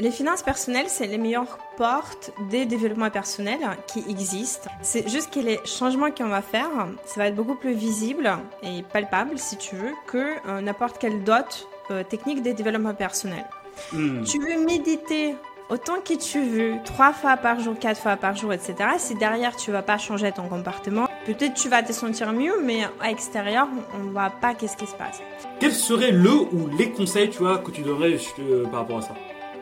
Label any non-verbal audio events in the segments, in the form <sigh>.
Les finances personnelles, c'est les meilleures portes des développements personnels qui existent. C'est juste que les changements qu'on va faire, ça va être beaucoup plus visible et palpable, si tu veux, que euh, n'importe quelle dot euh, technique des développements personnels. Hmm. Tu veux méditer autant que tu veux, trois fois par jour, quatre fois par jour, etc. Si derrière tu vas pas changer ton comportement, peut-être tu vas te sentir mieux, mais à l'extérieur, on voit pas qu'est-ce qui se passe. Quel serait le ou les conseils, tu vois, que tu donnerais euh, par rapport à ça?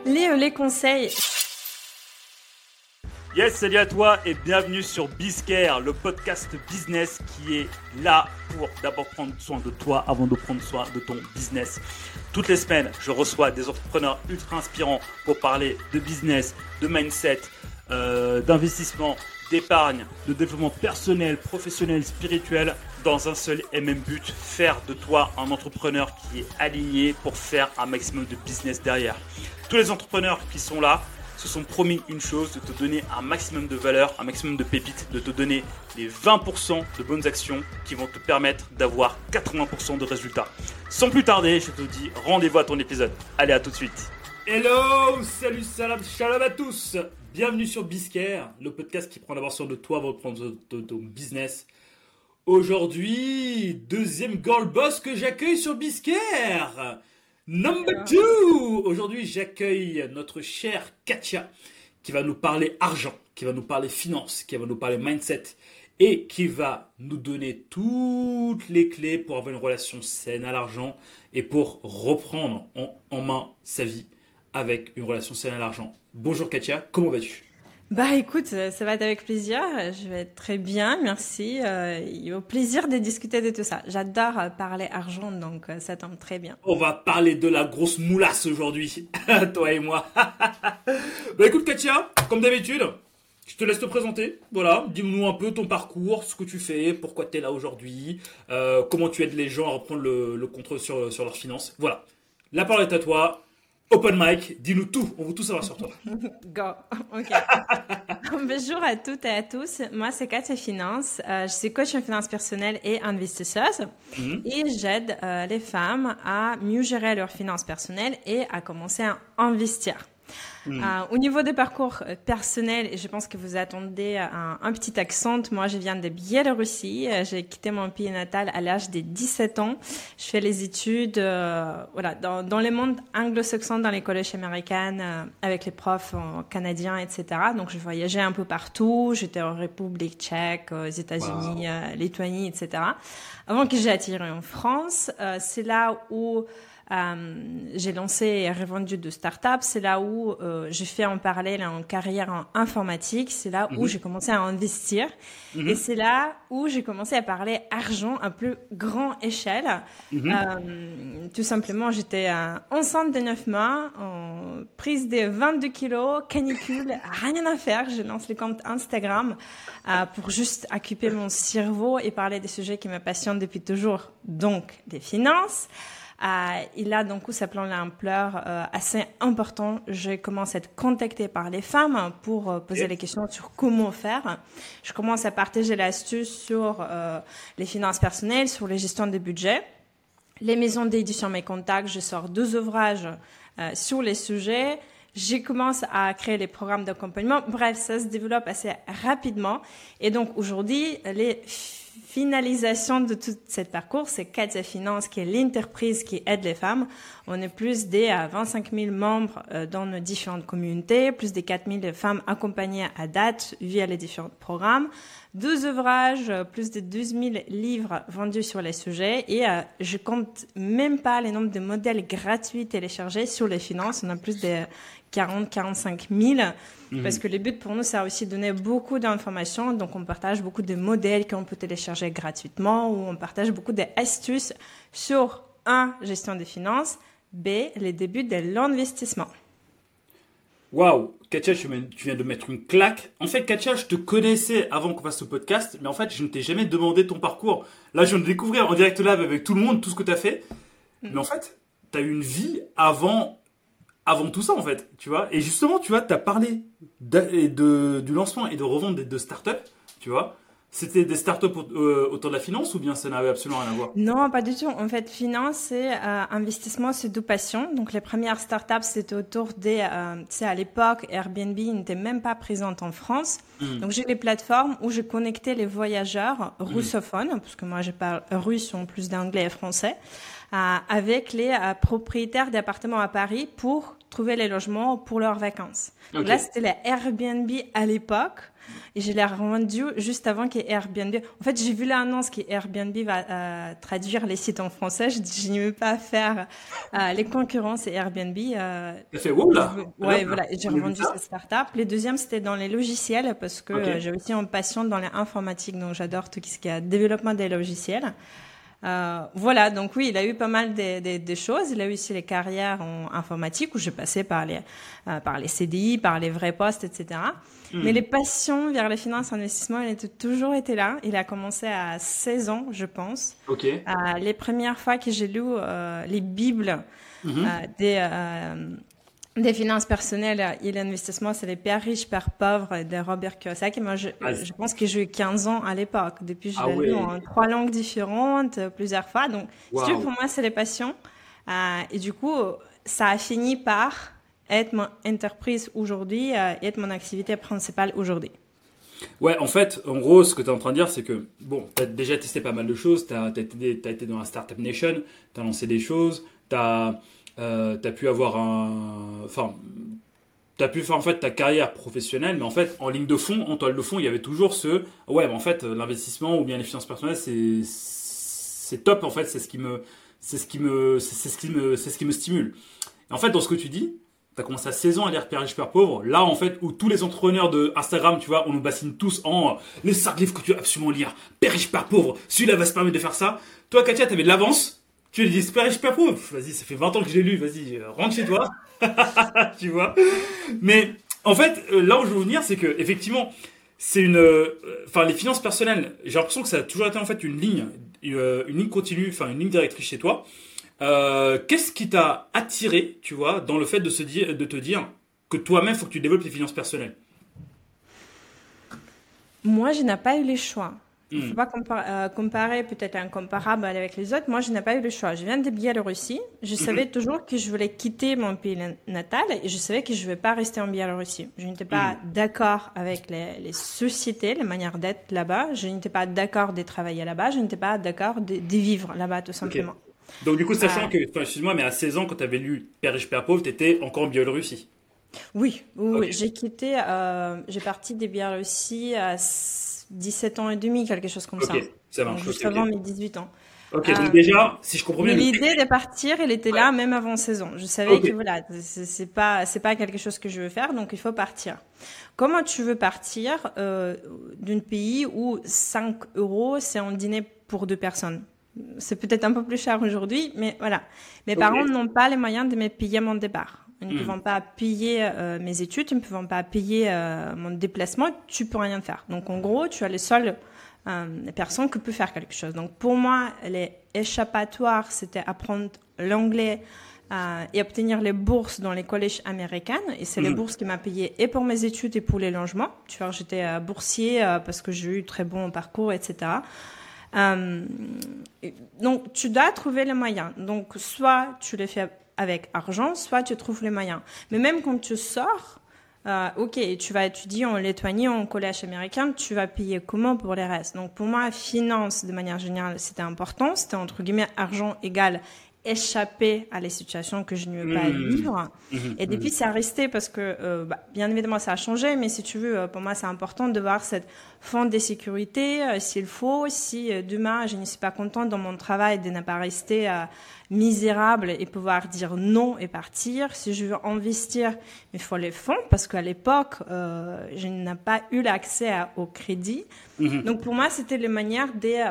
Les, les conseils. Yes, salut à toi et bienvenue sur Biscare, le podcast business qui est là pour d'abord prendre soin de toi avant de prendre soin de ton business. Toutes les semaines, je reçois des entrepreneurs ultra inspirants pour parler de business, de mindset, euh, d'investissement, d'épargne, de développement personnel, professionnel, spirituel, dans un seul et même but, faire de toi un entrepreneur qui est aligné pour faire un maximum de business derrière. Tous les entrepreneurs qui sont là se sont promis une chose, de te donner un maximum de valeur, un maximum de pépites, de te donner les 20% de bonnes actions qui vont te permettre d'avoir 80% de résultats. Sans plus tarder, je te dis rendez-vous à ton épisode. Allez, à tout de suite. Hello, salut, salam, shalom à tous. Bienvenue sur Biscare, le podcast qui prend d'abord sur de toi avant de prendre de ton business. Aujourd'hui, deuxième girl boss que j'accueille sur Biscare. Number two. Aujourd'hui, j'accueille notre chère Katia qui va nous parler argent, qui va nous parler finance, qui va nous parler mindset et qui va nous donner toutes les clés pour avoir une relation saine à l'argent et pour reprendre en, en main sa vie avec une relation saine à l'argent. Bonjour Katia, comment vas-tu? Bah écoute, ça va être avec plaisir. Je vais être très bien, merci. Euh, au plaisir de discuter de tout ça. J'adore euh, parler argent, donc euh, ça tombe très bien. On va parler de la grosse moulasse aujourd'hui, <laughs> toi et moi. <laughs> bah écoute Katia, comme d'habitude, je te laisse te présenter. Voilà, dis-nous un peu ton parcours, ce que tu fais, pourquoi tu es là aujourd'hui, euh, comment tu aides les gens à reprendre le, le contrôle sur, sur leurs finances. Voilà, la parole est à toi. Open mic, dis-nous tout, on veut tout savoir sur toi. <laughs> Go, ok. <laughs> Bonjour à toutes et à tous, moi c'est Katia Finance, euh, je suis coach en finance personnelle et investisseuse Mhm. et j'aide euh, les femmes à mieux gérer leurs finances personnelles et à commencer à investir. Euh, au niveau des parcours euh, personnels, je pense que vous attendez un, un petit accent, moi je viens de Biélorussie, Euh, j'ai quitté mon pays natal à l'âge de 17 ans. Je fais les études euh, voilà, dans, dans le monde anglo-saxon, dans les collèges américaines, euh, avec les profs euh, canadiens, etc. Donc je voyageais un peu partout, j'étais en République tchèque, aux États-Unis, euh, Lituanie, etc. Avant que j'ai atterri en France, euh, c'est là où euh, j'ai lancé et revendu de startups. C'est là où euh, j'ai fait en parallèle en carrière en informatique. C'est là où j'ai commencé à investir. Et c'est là où j'ai commencé à parler argent à plus grand échelle. Euh, tout simplement, j'étais euh, enceinte de 9 mois, en prise de 22 kilos, canicule, <laughs> rien à faire. Je lance le compte Instagram euh, pour juste occuper mon cerveau et parler des sujets qui me passionnent depuis toujours, donc des finances. Euh, il a donc ça prend l'ampleur euh, assez important. Je commence à être contactée par les femmes pour euh, poser les questions sur comment faire. Je commence à partager l'astuce sur euh, les finances personnelles, sur les gestions des budgets. Les maisons d'édition mes contacts, je sors deux ouvrages euh, sur les sujets. Je commence à créer les programmes d'accompagnement. Bref, ça se développe assez rapidement. Et donc aujourd'hui, les finalisations de tout cet parcours, c'est Katia Finance qui est l'entreprise qui aide les femmes. On est plus des à 25 000 membres euh, dans nos différentes communautés, plus des 4 000 femmes accompagnées à date via les différents programmes. Deux ouvrages, euh, plus de 12 000 livres vendus sur les sujets et euh, je compte même pas le nombre de modèles gratuits téléchargés sur les finances. On a plus de 40, 45 000 parce que le but pour nous, c'est aussi de donner beaucoup d'informations. Donc, on partage beaucoup de modèles qu'on peut télécharger gratuitement ou on partage beaucoup d'astuces sur un, gestion des finances, B, les débuts de l'investissement. Waouh, Katia, tu viens de mettre une claque. En fait, Katia, je te connaissais avant qu'on fasse ce podcast, mais en fait, je ne t'ai jamais demandé ton parcours. Là, je viens de découvrir en direct live avec tout le monde tout ce que tu as fait. Mais en fait, tu as eu une vie avant, avant tout ça, en fait. Tu vois Et justement, tu vois, tu as parlé de, du lancement et de revente de, de start-up, tu vois. C'était des startups euh, autour de la finance ou bien ça n'avait absolument rien à voir? Non, pas du tout. En fait, finance c'est euh, investissement, c'est deux passions. Donc les premières startups, c'était autour des, euh, tu sais, à l'époque, Airbnb n'était même pas présente en France. Hmm. Donc j'ai les plateformes où je connectais les voyageurs hmm. russophones, parce que moi je parle russe en plus d'anglais et français, avec les propriétaires d'appartements à Paris pour trouver les logements pour leurs vacances. Donc là, c'était les Airbnb à l'époque. Et je l'ai rendu juste avant qu'il y ait Airbnb. En fait, j'ai vu l'annonce que Airbnb va euh, traduire les sites en français. Je dis, je n'ai pas faire euh, les concurrences et Airbnb. Euh, fait où là Ouais, voilà. J'ai revendu cette startup. Les deuxièmes, c'était dans les logiciels parce que euh, j'ai aussi une passion dans l'informatique. Donc, j'adore tout ce qui est développement des logiciels. Euh, voilà, donc oui, il a eu pas mal de, choses. Il a eu aussi les carrières en informatique où j'ai passé par les, euh, par les CDI, par les vrais postes, etc. Hmm. Mais les passions vers les finances, investissement, il a toujours été là. Il a commencé à 16 ans, je pense. Ok. Euh, les premières fois que j'ai lu les Bibles mhm. des des finances personnelles et l'investissement, c'est les pères riches, pères pauvres de Robert Kiyosaki. Moi, je, ah, je pense que j'ai eu 15 ans à l'époque. Depuis, je ah l'ai lu en trois langues différentes, plusieurs fois. Donc, si tu veux, pour moi, c'est les passions. Euh, et du coup, ça a fini par être mon entreprise aujourd'hui euh, être mon activité principale aujourd'hui. Ouais, en fait, en gros, ce que tu es en train de dire, c'est que, bon, tu as déjà testé pas mal de choses, tu as, as, été dans la Startup Nation, tu as lancé des choses, tu as euh, tu as pu avoir un. Enfin, tu as pu faire en fait ta carrière professionnelle, mais en fait, en ligne de fond, en toile de fond, il y avait toujours ce. Ouais, mais en fait, l'investissement ou bien les finances personnelles, c'est. C'est top, en fait, c'est ce qui me. C'est ce qui me. C'est ce qui me. C'est ce qui me stimule. Et en fait, dans ce que tu dis, tu as commencé à 16 ans à lire Père riche, Père pauvre. Là, en fait, où tous les entrepreneurs de Instagram, tu vois, on nous bassine tous en les 5 livres que tu dois absolument lire. Père riche, Père pauvre. Celui-là va se permettre de faire ça. Toi, Katia, tu avais de l'avance tu dis super super pauvre. Vas-y, ça fait 20 ans que j'ai lu. Vas-y, euh, rentre chez toi. <laughs> tu vois. Mais en fait, euh, là où je veux venir, c'est que effectivement, c'est une, euh, enfin, les finances personnelles. J'ai l'impression que ça a toujours été en fait une ligne, une, ligne continue, enfin une ligne directrice chez toi. Qu'est-ce qui t'a attiré, tu vois, dans le fait de se dire, de te dire que toi-même, faut que tu développes tes finances personnelles? Moi, je n'ai pas eu les choix. Il ne faut hmm. pas euh, comparer peut-être incomparable avec les autres. Moi, je n'ai pas eu le choix. Je viens de Biélorussie. Je hmm. savais toujours que je voulais quitter mon pays natal et je savais que je ne vais pas rester en Biélorussie. Je n'étais pas hmm. d'accord avec les, sociétés, les manières d'être là-bas. Je n'étais pas d'accord de travailler là-bas. Je n'étais pas d'accord de, vivre là-bas, tout simplement. Donc, du coup, sachant euh, que, excuse-moi, mais à 16 ans, quand tu avais lu Père riche, Père pauvre, tu étais encore en Biélorussie. Oui, oui, j'ai quitté, euh, j'ai parti de Biélorussie à 17 ans et demi, quelque chose comme ça. ça marche. juste avant mes 18 ans. Ok, donc euh, déjà, si je comprends bien. L'idée de partir, elle était là même avant 16 ans. Je savais que voilà, c'est pas, c'est pas quelque chose que je veux faire, donc il faut partir. Comment tu veux partir euh, d'un pays où 5 euros, c'est un dîner pour deux personnes? C'est peut-être un peu plus cher aujourd'hui, mais voilà. Mes parents n'ont pas les moyens de me payer mon départ. Ne hmm. peuvent pas payer euh, mes études, ne peuvent pas payer euh, mon déplacement, tu peux rien faire. Donc en gros, tu as les seules euh, personnes qui peuvent faire quelque chose. Donc pour moi, les échappatoires, c'était apprendre l'anglais et obtenir les bourses dans les collèges américains. Et c'est les hmm. bourses qui m'ont payé et pour mes études et pour les logements. Tu vois, j'étais boursier parce que j'ai eu très bon parcours, etc. donc tu dois trouver les moyens. Donc soit tu les fais avec argent, soit tu trouves les moyens. Mais même quand tu sors, euh, ok, tu vas étudier en Lettonie, en collège américain, tu vas payer comment pour les restes? Donc pour moi, finance de manière générale, c'était important. C'était entre guillemets argent égal échapper à les situations que je ne veux pas mmh. vivre. Mmh. Et depuis, c'est resté parce que, euh, bah, bien évidemment, ça a changé, mais si tu veux, euh, pour moi, c'est important de voir cette fond de sécurité, euh, s'il faut. Si demain, je ne suis pas contente dans mon travail de ne pas rester misérable et pouvoir dire non et partir. Si je veux investir, il faut les fonds parce qu'à l'époque, je n'ai pas eu l'accès au crédit. Mmh. Donc pour moi, c'était les manières des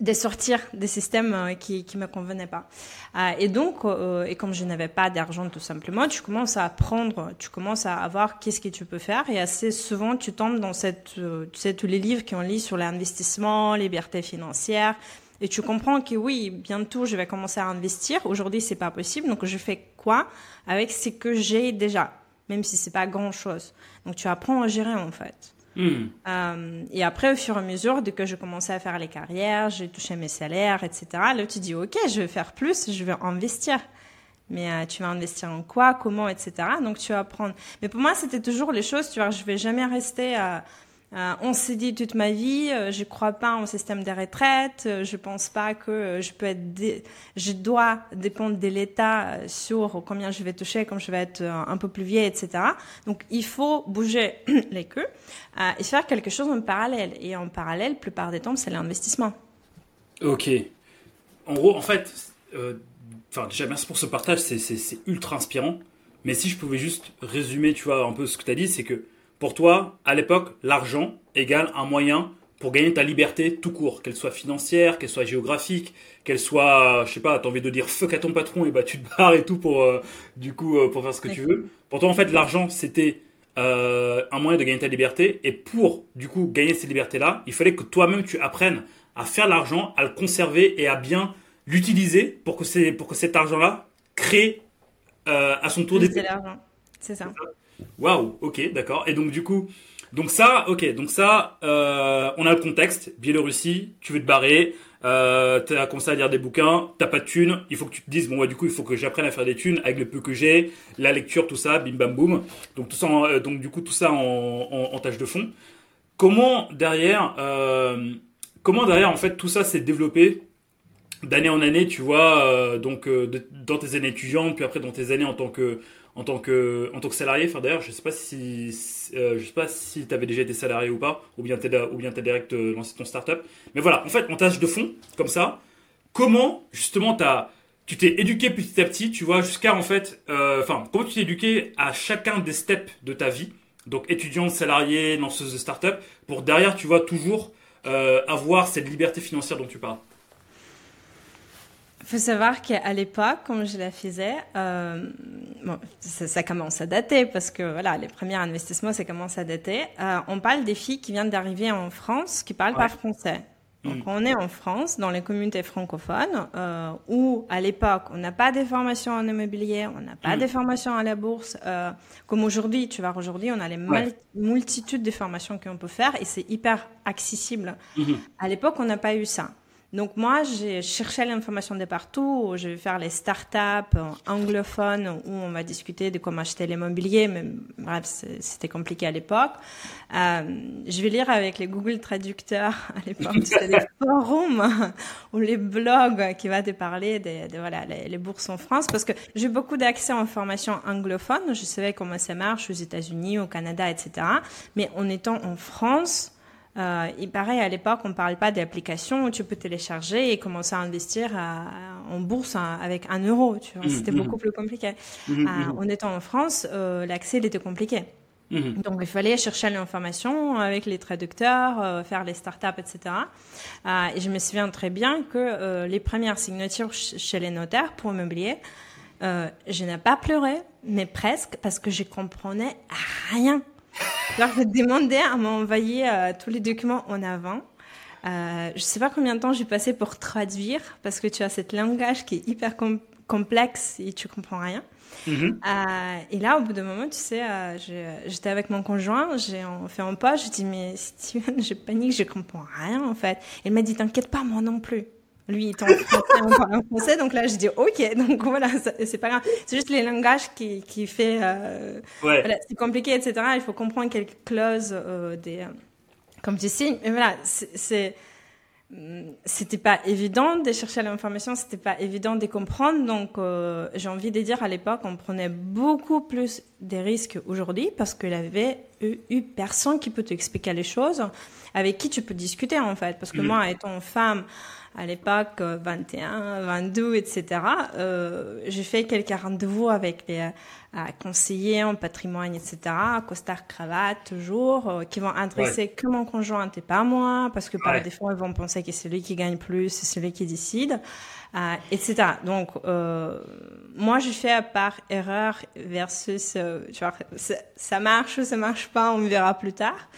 de sortir des systèmes euh, qui qui me convenaient pas. Euh, et donc, euh, et comme je n'avais pas d'argent tout simplement, tu commences à apprendre, tu commences à voir qu'est-ce que tu peux faire. Et assez souvent, tu tombes dans cette, tu sais, tous les livres qu'on lit sur l'investissement, liberté financière. Et tu comprends que oui, bientôt je vais commencer à investir. Aujourd'hui, c'est pas possible. Donc, je fais quoi avec ce que j'ai déjà, même si c'est pas grand chose. Donc, tu apprends à gérer en fait. Hmm. Euh, et après, au fur et à mesure, dès que je commençais à faire les carrières, j'ai touché mes salaires, etc. Là, tu dis, OK, je vais faire plus, je vais investir. Mais euh, tu vas investir en quoi, comment, etc. Donc, tu vas apprendre. Mais pour moi, c'était toujours les choses, tu vois, je vais jamais rester à euh, on s'est dit toute ma vie, euh, je crois pas en système de retraite, euh, je pense pas que je peux être, je dois dépendre de l'État sur combien je vais toucher, comme je vais être un peu plus vieille, etc. Donc il faut bouger <clears throat> les queues et faire quelque chose en parallèle. Et en parallèle, la plupart des temps, c'est l'investissement. Ok. En gros, en fait, déjà merci pour ce partage, c'est ultra inspirant. Mais si je pouvais juste résumer, tu vois, un peu ce que tu as dit, c'est que pour toi, à l'époque, l'argent égale un moyen pour gagner ta liberté tout court, qu'elle soit financière, qu'elle soit géographique, qu'elle soit, je sais pas, t'as envie de dire fuck à ton patron et bah tu te barres et tout pour, euh, du coup, euh, pour faire ce que tu veux. Pour toi, en fait, l'argent, c'était euh, un moyen de gagner ta liberté et pour, du coup, gagner cette liberté-là, il fallait que toi-même tu apprennes à faire l'argent, à le conserver et à bien l'utiliser pour que c'est pour que cet argent-là crée à son tour des. C'est l'argent, c'est ça. Waouh, ok, d'accord. Et donc du coup, donc ça, ok, donc ça, euh, on a le contexte. Biélorussie, tu veux te barrer, euh, as commencé à lire des bouquins, t'as pas de thunes, il faut que tu te dises bon du coup il faut que j'apprenne à faire des thunes avec le peu que j'ai, la lecture, tout ça, bim bam boum. Donc tout ça, euh, donc du coup tout ça en, tâche de fond. Comment derrière, euh, comment derrière en fait tout ça s'est développé d'année en année, tu vois, donc dans tes années étudiantes, puis après dans tes années en tant que en tant que salarié. Enfin d'ailleurs, je sais pas si euh, je sais pas si tu avais déjà été salarié ou pas, ou bien tu ou bien direct euh, lancé ton startup. Mais voilà, en fait, en tâche de fond, comme ça, comment justement as, tu t'es éduqué petit à petit, tu vois, jusqu'à en fait, euh, enfin, comment tu t'es éduqué à chacun des steps de ta vie, donc étudiante, salarié, lanceuse de startup, pour derrière, tu vois, toujours avoir cette liberté financière dont tu parles? Il faut savoir qu'à l'époque, comme je la faisais, euh, bon, ça, commence à dater parce que voilà, les premiers investissements, ça commence à dater. Euh, on parle des filles qui viennent d'arriver en France, qui parlent pas français. Donc mm. on est en France, dans les communautés francophones, euh, où à l'époque on n'a pas de formation en immobilier, on n'a pas mm. de formation à la bourse, euh, comme aujourd'hui. Tu vois, aujourd'hui on a les multitudes de formations qu'on peut faire et c'est hyper accessible. Mm-hmm. À l'époque on n'a pas eu ça. Donc moi, j'ai cherché l'information de partout. Je vais faire les startups anglophones où on va discuter de comment acheter l'immobilier, mais bref, c'était compliqué à l'époque. Euh, je vais lire avec les Google traducteurs <laughs> à l'époque, c'était les <laughs> forums ou les blogs qui va te parler de, voilà les, les, bourses en France, parce que j'ai beaucoup d'accès en formation anglophone. Je savais comment ça marche aux États-Unis, au Canada, etc. Mais en étant en France, euh, et pareil, à l'époque, on ne parle pas d'applications où tu peux télécharger et commencer à investir en bourse avec un euro. Tu vois, mmh, c'était mmh. beaucoup plus compliqué. Mmh, euh, en étant en France, euh, l'accès était compliqué. Donc, il fallait chercher l'information avec les traducteurs, faire les startups, etc. et je me souviens très bien que les premières signatures chez les notaires pour immobilier, je n'ai pas pleuré, mais presque, parce que je comprenais rien. Alors, je demandais à m'envoyer euh, tous les documents en avant. Euh, je sais pas combien de temps j'ai passé pour traduire parce que tu as cette langage qui est hyper complexe et tu comprends rien. Mm-hmm. Euh, et là, au bout d'un moment, tu sais, euh, j'étais avec mon conjoint, j'ai fait un pas, je dis mais Steven, je panique, je comprends rien en fait. Il m'a dit t'inquiète pas, moi non plus. Lui, il en français, en français. Donc là, je dis OK. Donc voilà, c'est pas grave. C'est juste les langages qui, qui fait. Euh, ouais. voilà, c'est compliqué, etc. Il faut comprendre quelques clauses euh, des. Euh, comme tu sais. Mais voilà, c'est c'était pas évident de chercher l'information, c'était pas évident de comprendre. Donc, euh, j'ai envie de dire à l'époque, on prenait beaucoup plus des risques aujourd'hui parce qu'il y avait eu, eu, personne qui peut t'expliquer les choses, avec qui tu peux discuter en fait. Parce que mm. moi, étant femme, à l'époque 21, 22, etc. Euh, j'ai fait quelques rendez-vous avec les conseillers en patrimoine, etc. Costard, cravate, toujours, euh, qui vont adresser que mon conjoint et pas moi, parce que par défaut, ils vont penser que c'est lui qui gagne plus, c'est celui qui décide, euh, etc. Donc, euh, moi, je fais par erreur versus, tu vois, ça marche ou ça marche pas, on verra plus tard.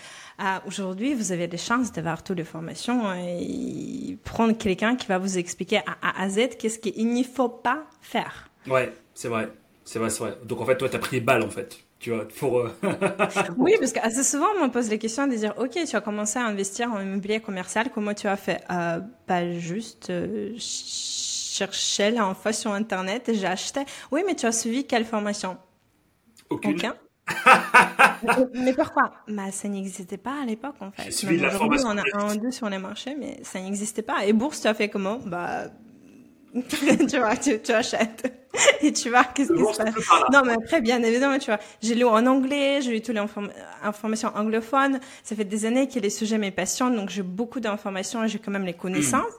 Aujourd'hui, vous avez des chances d'avoir toutes les formations et prendre quelqu'un qui va vous expliquer à A à Z qu'est-ce qu'il ne faut pas faire. Ouais, c'est vrai. C'est vrai, c'est vrai. Donc en fait, toi, tu as pris les balles en fait. tu vois, pour. Euh, <laughs> oui, parce qu'assez souvent, on me pose les questions de dire, ok, tu as commencé à investir en immobilier commercial, comment tu as fait? Euh, Pas juste euh, chercher l'info sur Internet et j'ai acheté. Oui, mais tu as suivi quelle formation? Aucune. Aucun. <laughs> mais pourquoi? Bah, Ça n'existait pas à l'époque, en fait. Suivi la formation. On a un ou deux sur les marchés, mais ça n'existait pas. Et bourse, tu as fait comment? Bah, <laughs> tu vois, tu, tu, achètes et tu vois qu'est-ce qui se passe. Non, mais après, bien évidemment, tu vois, j'ai lu en anglais, j'ai lu toutes les informations anglophones. Ça fait des années que les sujets me passionnent, donc j'ai beaucoup d'informations et j'ai quand même les connaissances.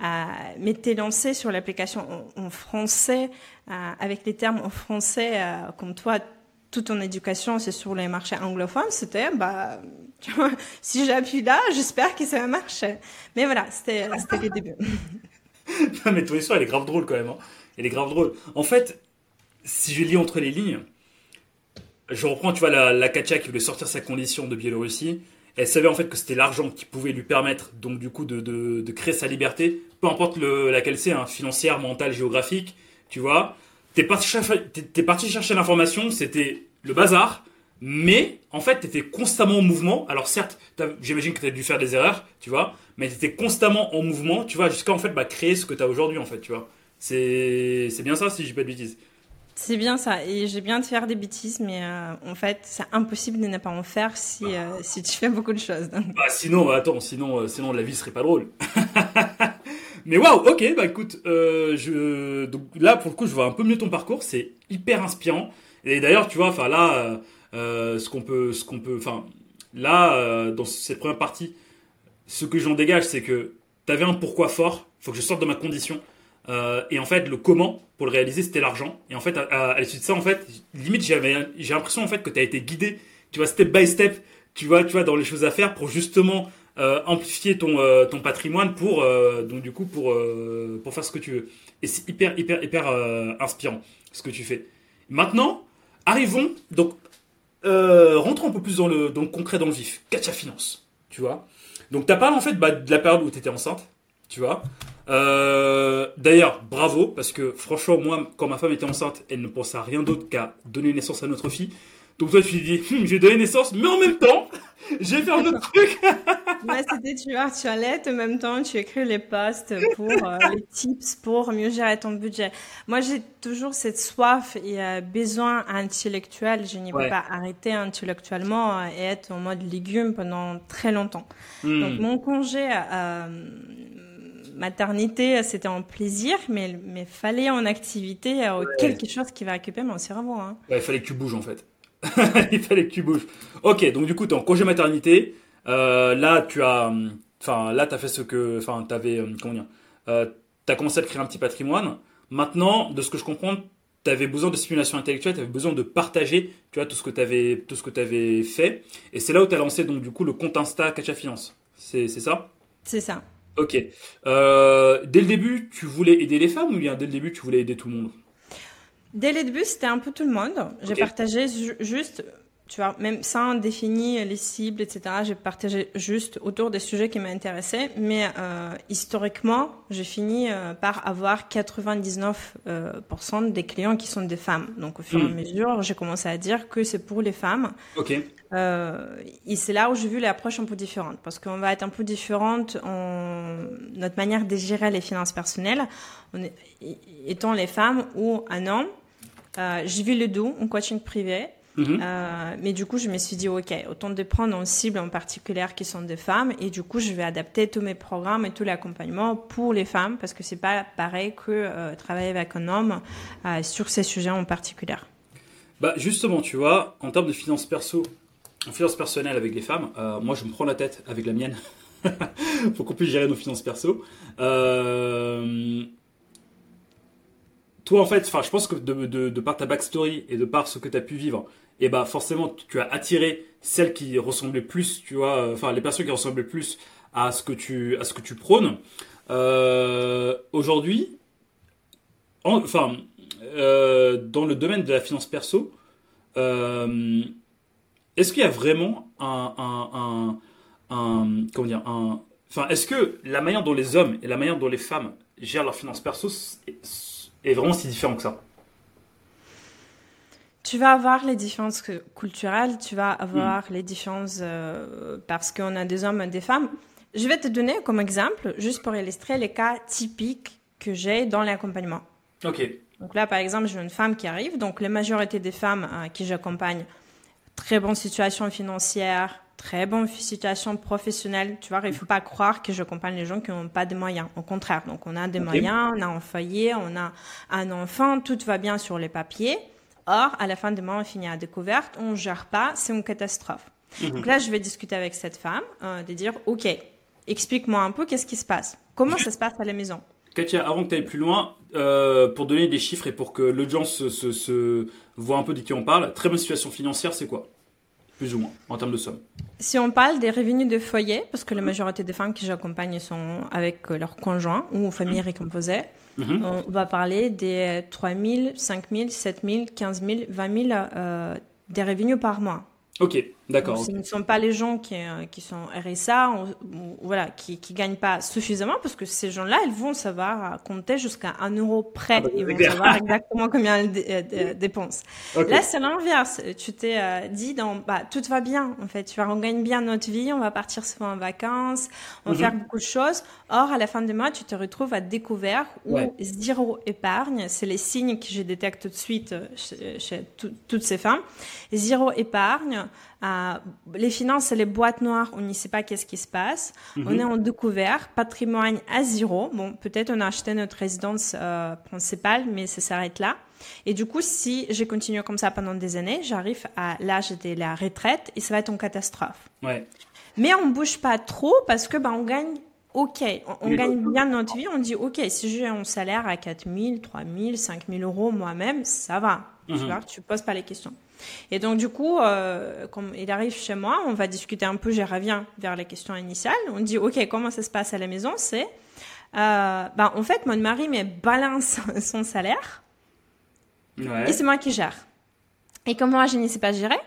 Mm. Euh, mais t'es lancé sur l'application en, français, euh, avec les termes en français, euh, comme toi, toute ton éducation, c'est sur les marchés anglophones, c'était, bah, tu vois, <laughs> si j'appuie là, j'espère que ça va marcher. Mais voilà, c'était, c'était le début. <laughs> <laughs> non, mais ton histoire, elle est grave drôle quand même. Hein. Elle est grave drôle. En fait, si je lis entre les lignes, je reprends, tu vois, la, la qui voulait sortir sa condition de Biélorussie. Elle savait en fait que c'était l'argent qui pouvait lui permettre, donc du coup, de, de, créer sa liberté, peu importe le, laquelle c'est, hein, financière, mentale, géographique, tu vois. T'es parti parti chercher l'information, c'était le bazar, mais en fait, tu étais constamment en mouvement. Alors certes, j'imagine que tu as dû faire des erreurs, tu vois, mais tu étais constamment en mouvement, tu vois, jusqu'à en fait bah, créer ce que tu as aujourd'hui, en fait, tu vois. C'est bien ça, si j'ai pas de bêtises. C'est bien ça, et j'ai bien de faire des bêtises, mais euh, en fait, c'est impossible de ne pas en faire si, euh, si tu fais beaucoup de choses. <laughs> Bah, sinon, attends, sinon, euh, sinon la vie serait pas drôle. <laughs> mais waouh, ok, bah écoute, je... Donc, là, pour le coup, je vois un peu mieux ton parcours, c'est hyper inspirant. Et d'ailleurs, tu vois, enfin là, ce qu'on peut, ce qu'on peut, enfin, là, euh, dans cette première partie, ce que j'en dégage, c'est que tu avais un pourquoi fort. Faut que je sorte de ma condition. Euh, et en fait, le comment pour le réaliser, c'était l'argent. Et en fait, à, l'issue de ça, en fait, limite, j'avais, j'ai l'impression en fait que tu as été guidé, tu vois, step by step, tu vois, tu vois, dans les choses à faire pour justement amplifier ton ton patrimoine pour donc du coup pour pour faire ce que tu veux. Et c'est hyper hyper hyper inspirant ce que tu fais. Maintenant, arrivons donc euh, rentrons un peu plus dans le, concret, dans le vif. Katia Finance, tu vois. Donc, tu as parlé en fait bah, de la période où tu étais enceinte, tu vois. Euh, D'ailleurs, bravo, parce que franchement, moi, quand ma femme était enceinte, elle ne pensait à rien d'autre qu'à donner naissance à notre fille. Donc toi, tu dis, hum, j'ai donné naissance, mais en même temps, <laughs> j'ai fait un autre truc. Ouais, <laughs> c'était, tu vois, tu allais, en même temps, tu écris les posts pour euh, <laughs> les tips pour mieux gérer ton budget. Moi, j'ai toujours cette soif et euh, besoin intellectuel. Je n'y peux pas arrêter intellectuellement euh, et être en mode légume pendant très longtemps. Hmm. Donc, mon congé, maternité, c'était un plaisir, mais mais fallait en activité quelque chose qui va occuper mon cerveau. Hein. Ouais, il fallait que tu bouges en fait. <laughs> il fallait que tu bouges. Ok, donc du coup, tu es en congé maternité. Euh, là, tu as, enfin, là, as fait ce que, enfin, t'avais, euh, comment dire, euh, t'as commencé à créer un petit patrimoine. Maintenant, de ce que je comprends, tu avais besoin de stimulation intellectuelle, tu avais besoin de partager, tu vois, tout ce que tu avais, tout ce que avais fait. Et c'est là où tu as lancé donc du coup le compte Insta Kacha Finance. C'est ça? C'est ça. Ok. Euh, dès le début, tu voulais aider les femmes ou bien dès le début, tu voulais aider tout le monde? Dès le début, c'était un peu tout le monde. J'ai partagé juste tu vois, même sans définir les cibles, etc., j'ai partagé juste autour des sujets qui m'intéressaient. Mais euh, historiquement, j'ai fini euh, par avoir 99% euh, des clients qui sont des femmes. Donc, au fur et à hmm. mesure, j'ai commencé à dire que c'est pour les femmes. Ok. Euh, et c'est là où j'ai vu l'approche un peu différente, parce qu'on va être un peu différente en notre manière de gérer les finances personnelles, on est, étant les femmes ou un homme. Euh, j'ai vu le dos en coaching privé. Mhm. Euh, mais du coup, je me suis dit, OK, autant de prendre une cible en particulier qui sont des femmes. Et du coup, je vais adapter tous mes programmes et tout l'accompagnement pour les femmes parce que c'est pas pareil que euh, travailler avec un homme euh, sur ces sujets en particulier. Bah, justement, tu vois, en termes de finances perso, en finances personnelles avec les femmes, moi, je me prends la tête avec la mienne. <laughs> pour qu'on puisse gérer nos finances perso. Toi, en fait, je pense que de, par ta backstory et de par ce que tu as pu vivre, et bah forcément tu as attiré celles qui ressemblaient plus, tu vois, euh, enfin les personnes qui ressemblaient plus à ce que tu à prônes. Euh, Aujourd'hui, enfin euh, dans le domaine de la finance perso, est-ce qu'il y a vraiment un, comment dire Enfin, est-ce que la manière dont les hommes et la manière dont les femmes gèrent leur finance perso est, vraiment si différent que ça tu vas avoir les différences culturelles, tu vas avoir les différences euh, parce qu'on a des hommes et des femmes. Je vais te donner comme exemple, juste pour illustrer les cas typiques que j'ai dans l'accompagnement. Ok. Donc là, par exemple, j'ai une femme qui arrive. Donc, la majorité des femmes à qui j'accompagne, très bonne situation financière, très bonne situation professionnelle. Tu vois, il faut pas croire que j'accompagne les gens qui n'ont pas de moyens. Au contraire, donc on a des moyens, on a un foyer, on a un enfant, tout va bien sur les papiers. Or, à la fin du mois, on finit à découverte, on gère pas, c'est une catastrophe. Mhm. Donc là, je vais discuter avec cette femme, euh, de dire, OK, explique-moi un peu qu'est-ce qui se passe. Comment ça se passe à la maison? Katia, avant que tu ailles plus loin, euh, pour donner des chiffres et pour que l'audience se, se, se, voit un peu de qui on parle, très bonne situation financière, c'est quoi? Plus ou moins, en termes de somme. Si on parle des revenus de foyer, parce que la majorité des femmes que j'accompagne sont avec leur conjoint ou famille Mhm. On va parler des 3 000, 5 000, 7 000, 15 000, 20 000 euh, des revenus par mois. Ok, d'accord. Ce ne sont pas les gens qui, euh, qui sont RSA, ou, voilà, qui ne gagnent pas suffisamment, parce que ces gens-là, ils vont savoir compter jusqu'à un euro près. Ah bah, ils vont savoir exactement combien ils euh, <laughs> dépensent. Là, c'est l'inverse. Tu t'es euh, dit, dans, bah, tout va bien, en fait. Tu vois, on gagne bien notre vie, on va partir souvent en vacances, on va mhm. faire beaucoup de choses. Or, à la fin du mois, tu te retrouves à découvert ou zéro épargne. C'est les signes que je détecte tout de suite chez, chez toutes ces femmes. Zéro épargne euh, les finances, c'est les boîtes noires, on ne sait pas qu'est-ce qui se passe. On mhm. est en découvert, patrimoine à zéro. Bon, peut-être on a acheté notre résidence euh, principale, mais ça s'arrête là. Et du coup, si je continue comme ça pendant des années, j'arrive à l'âge de la retraite et ça va être une catastrophe. Ouais. Mais on bouge pas trop parce que ben on gagne OK, on, gagne bien notre vie, on dit OK, si j'ai un salaire à 4 000, 3 000, 5 000 euros moi-même, ça va. Tu mhm. vois, tu poses pas les questions. Et donc, du coup, euh, comme il arrive chez moi, on va discuter un peu, je reviens vers la question initiale. On dit, OK, comment ça se passe à la maison? C'est, euh, ben, en fait, mon mari me balance <laughs> son salaire et c'est moi qui gère. Et comme moi, je ne sais pas gérer,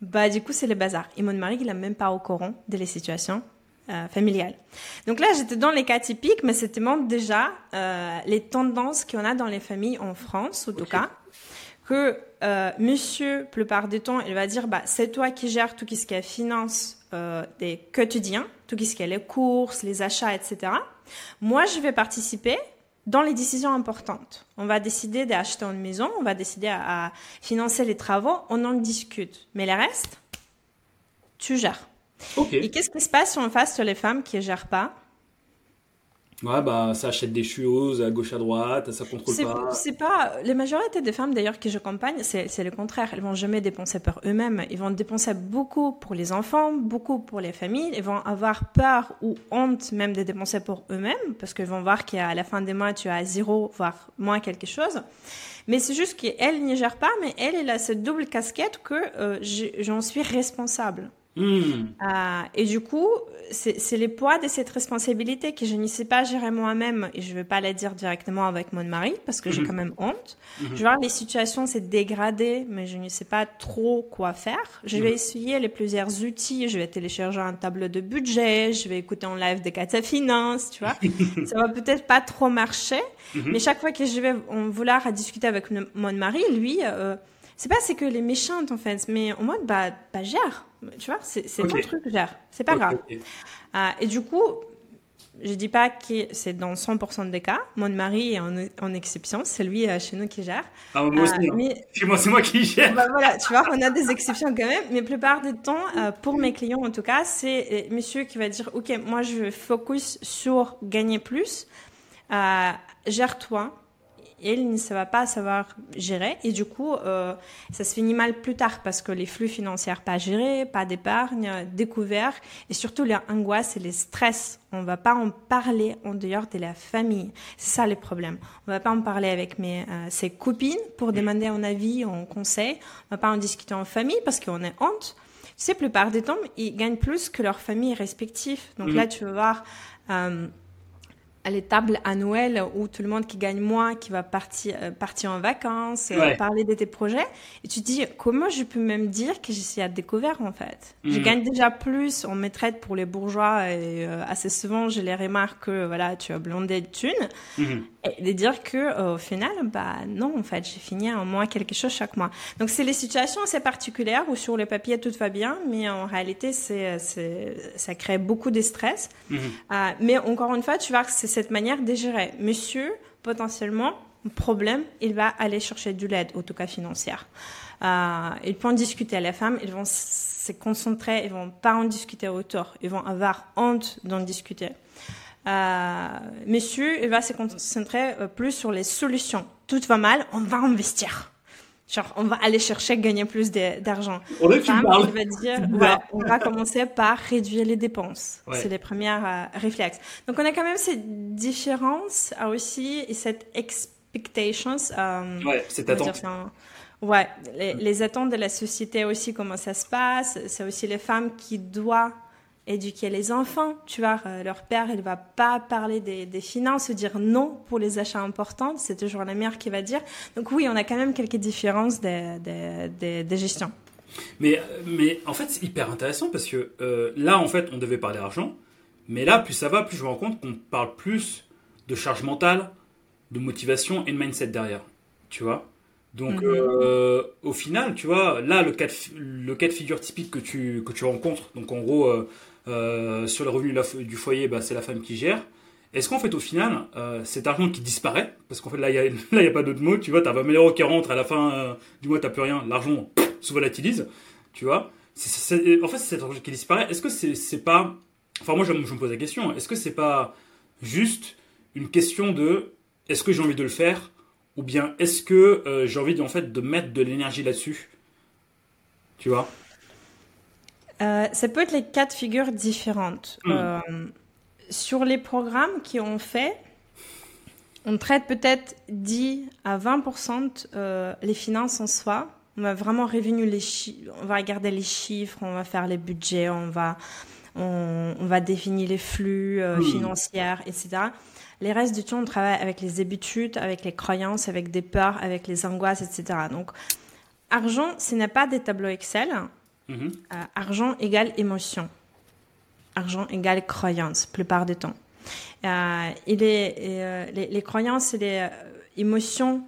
bah, du coup, c'est le bazar. Et mon mari, il n'est même pas au courant de les situations euh, familiales. Donc là, j'étais dans les cas typiques, mais c'était déjà euh, les tendances qu'on a dans les familles en France, en tout cas que euh, monsieur, plupart du temps, il va dire bah, c'est toi qui gères tout ce qui est finance euh, des quotidiens, tout ce qui est les courses, les achats, etc. Moi, je vais participer dans les décisions importantes. On va décider d'acheter une maison, on va décider à, financer les travaux, on en discute. Mais le reste, tu gères. Et qu'est-ce qui se passe si on face sur les femmes qui ne gèrent pas? Ouais, bah, ça achète des choses à gauche à droite, ça contrôle pas. C'est pas, les majorités des femmes d'ailleurs que j'accompagne, c'est, c'est le contraire. Elles vont jamais dépenser pour eux-mêmes. Ils vont dépenser beaucoup pour les enfants, beaucoup pour les familles. Ils vont avoir peur ou honte même de dépenser pour eux-mêmes parce qu'ils vont voir qu'à la fin des mois, tu as zéro, voire moins quelque chose. Mais c'est juste qu'elle n'y gère pas, mais elle, elle a cette double casquette que euh, j'en suis responsable. Hmm. Euh, et du coup, c'est les poids de cette responsabilité que je ne sais pas gérer moi-même et je ne vais pas la dire directement avec mon mari parce que j'ai hmm. quand même honte. Hmm. Je vois les situations s'est dégradées, mais je ne sais pas trop quoi faire. Je vais essayer les plusieurs outils. Je vais télécharger un tableau de budget. Je vais écouter en live des Kata Finance, tu vois. <laughs> Ça va peut-être pas trop marcher, mais chaque fois que je vais en vouloir à discuter avec mon mari, lui, euh, c'est pas c'est que les méchantes en fait, mais en mode bah, bah gère tu vois, c'est ton truc, gère. C'est pas grave. Euh, et du coup, je dis pas que c'est dans 100% des cas. Mon mari est en, exception. C'est lui euh, chez nous qui gère. Ah, moi aussi. Euh, mais... Chez moi, c'est moi qui gère. Bah, voilà, tu vois, on a des exceptions quand même. Mais la plupart du temps, pour mes clients en tout cas, c'est monsieur qui va dire, OK, moi, je focus sur gagner plus. Gère-toi elle ne va pas savoir gérer et du coup euh, ça se finit mal plus tard parce que les flux financiers pas gérés, pas d'épargne, découvert et surtout les angoisses et les stress. On va pas en parler en dehors de la famille. C'est ça les problèmes. On va pas en parler avec mes euh, ses copines pour demander un avis, un conseil. On va pas en discuter en famille parce qu'on est honte. Tu sais, plupart des temps, ils gagnent plus que leur famille respective. Donc là, tu vas voir. Euh, les tables à Noël où tout le monde qui gagne moins, qui va partir, euh, partir en vacances, euh, parler de tes projets. Et tu te dis, comment je peux même dire que je suis à découvert, en fait? Je mhm. gagne déjà plus, on me traite pour les bourgeois et euh, assez souvent, je les remarque que, voilà, tu as blondé de thunes. Mhm. Et de dire que, au final, bah, non, en fait, j'ai fini en moins quelque chose chaque mois. Donc, c'est les situations assez particulières où sur le papier tout va bien, mais en réalité, c'est, ça crée beaucoup de stress. Mhm. mais encore une fois, tu vois que c'est cette manière de gérer. Monsieur, potentiellement, problème, il va aller chercher du l'aide, en tout cas financière. Euh, ils en discuter à la femme, ils vont se concentrer, ils vont pas en discuter à hauteur, ils vont avoir honte d'en discuter. Euh, monsieur, il va se concentrer euh, plus sur les solutions. Tout va mal, on va investir. Genre, on va aller chercher gagner plus d'argent. On va dire, <laughs> on va commencer par réduire les dépenses. C'est les premières euh, réflexes. Donc, on a quand même cette différence aussi et cette expectations. Euh, ouais, cette attente. ouais, les, les, attentes de la société aussi, comment ça se passe. C'est aussi les femmes qui doivent éduquer les enfants. Tu vois, euh, leur père, il va pas parler des, des, finances, dire non pour les achats importants. C'est toujours la mère qui va dire. Donc oui, on a quand même quelques différences des, des, des, gestions. Mais, mais en fait, c'est hyper intéressant parce que euh, là, en fait, on devait parler argent. Mais là, plus ça va, plus je me rends compte qu'on parle plus de charge mentale, de motivation et de mindset derrière. Tu vois? Donc, mhm. euh, au final, tu vois, là, le cas de, le cas de figure typique que tu, que tu rencontres, donc en gros, euh, sur le revenu du foyer, bah, c'est la femme qui gère. Est-ce qu'en fait, au final, euh, cet argent qui disparaît, parce qu'en fait, là, il n'y <laughs> a, pas d'autre mot, tu vois, tu as 20 euros qui rentrent, à la fin euh, du mois, tu plus rien, l'argent se volatilise, tu vois. en fait, c'est cet argent qui disparaît. Est-ce que c'est pas. Enfin, moi, je, je, me pose la question, est-ce que c'est pas juste une question de est-ce que j'ai envie de le faire ou bien est-ce que j'ai envie en fait de mettre de l'énergie là-dessus Tu vois euh, ça peut être les quatre figures différentes. Hmm. Euh, sur les programmes qui ont fait, on traite peut-être 10 à 20% euh, les finances en soi. On va vraiment revenu les on va regarder les chiffres, on va faire les budgets, on va, on, va définir les flux hmm. financiers, etc. Les restes du temps, on travaille avec les habitudes, avec les croyances, avec des peurs, avec les angoisses, etc. Donc, argent, ce n'est pas des tableaux Excel. Euh, argent égale émotion. Argent égale croyance, plupart du temps. Euh, euh, les, croyances et les émotions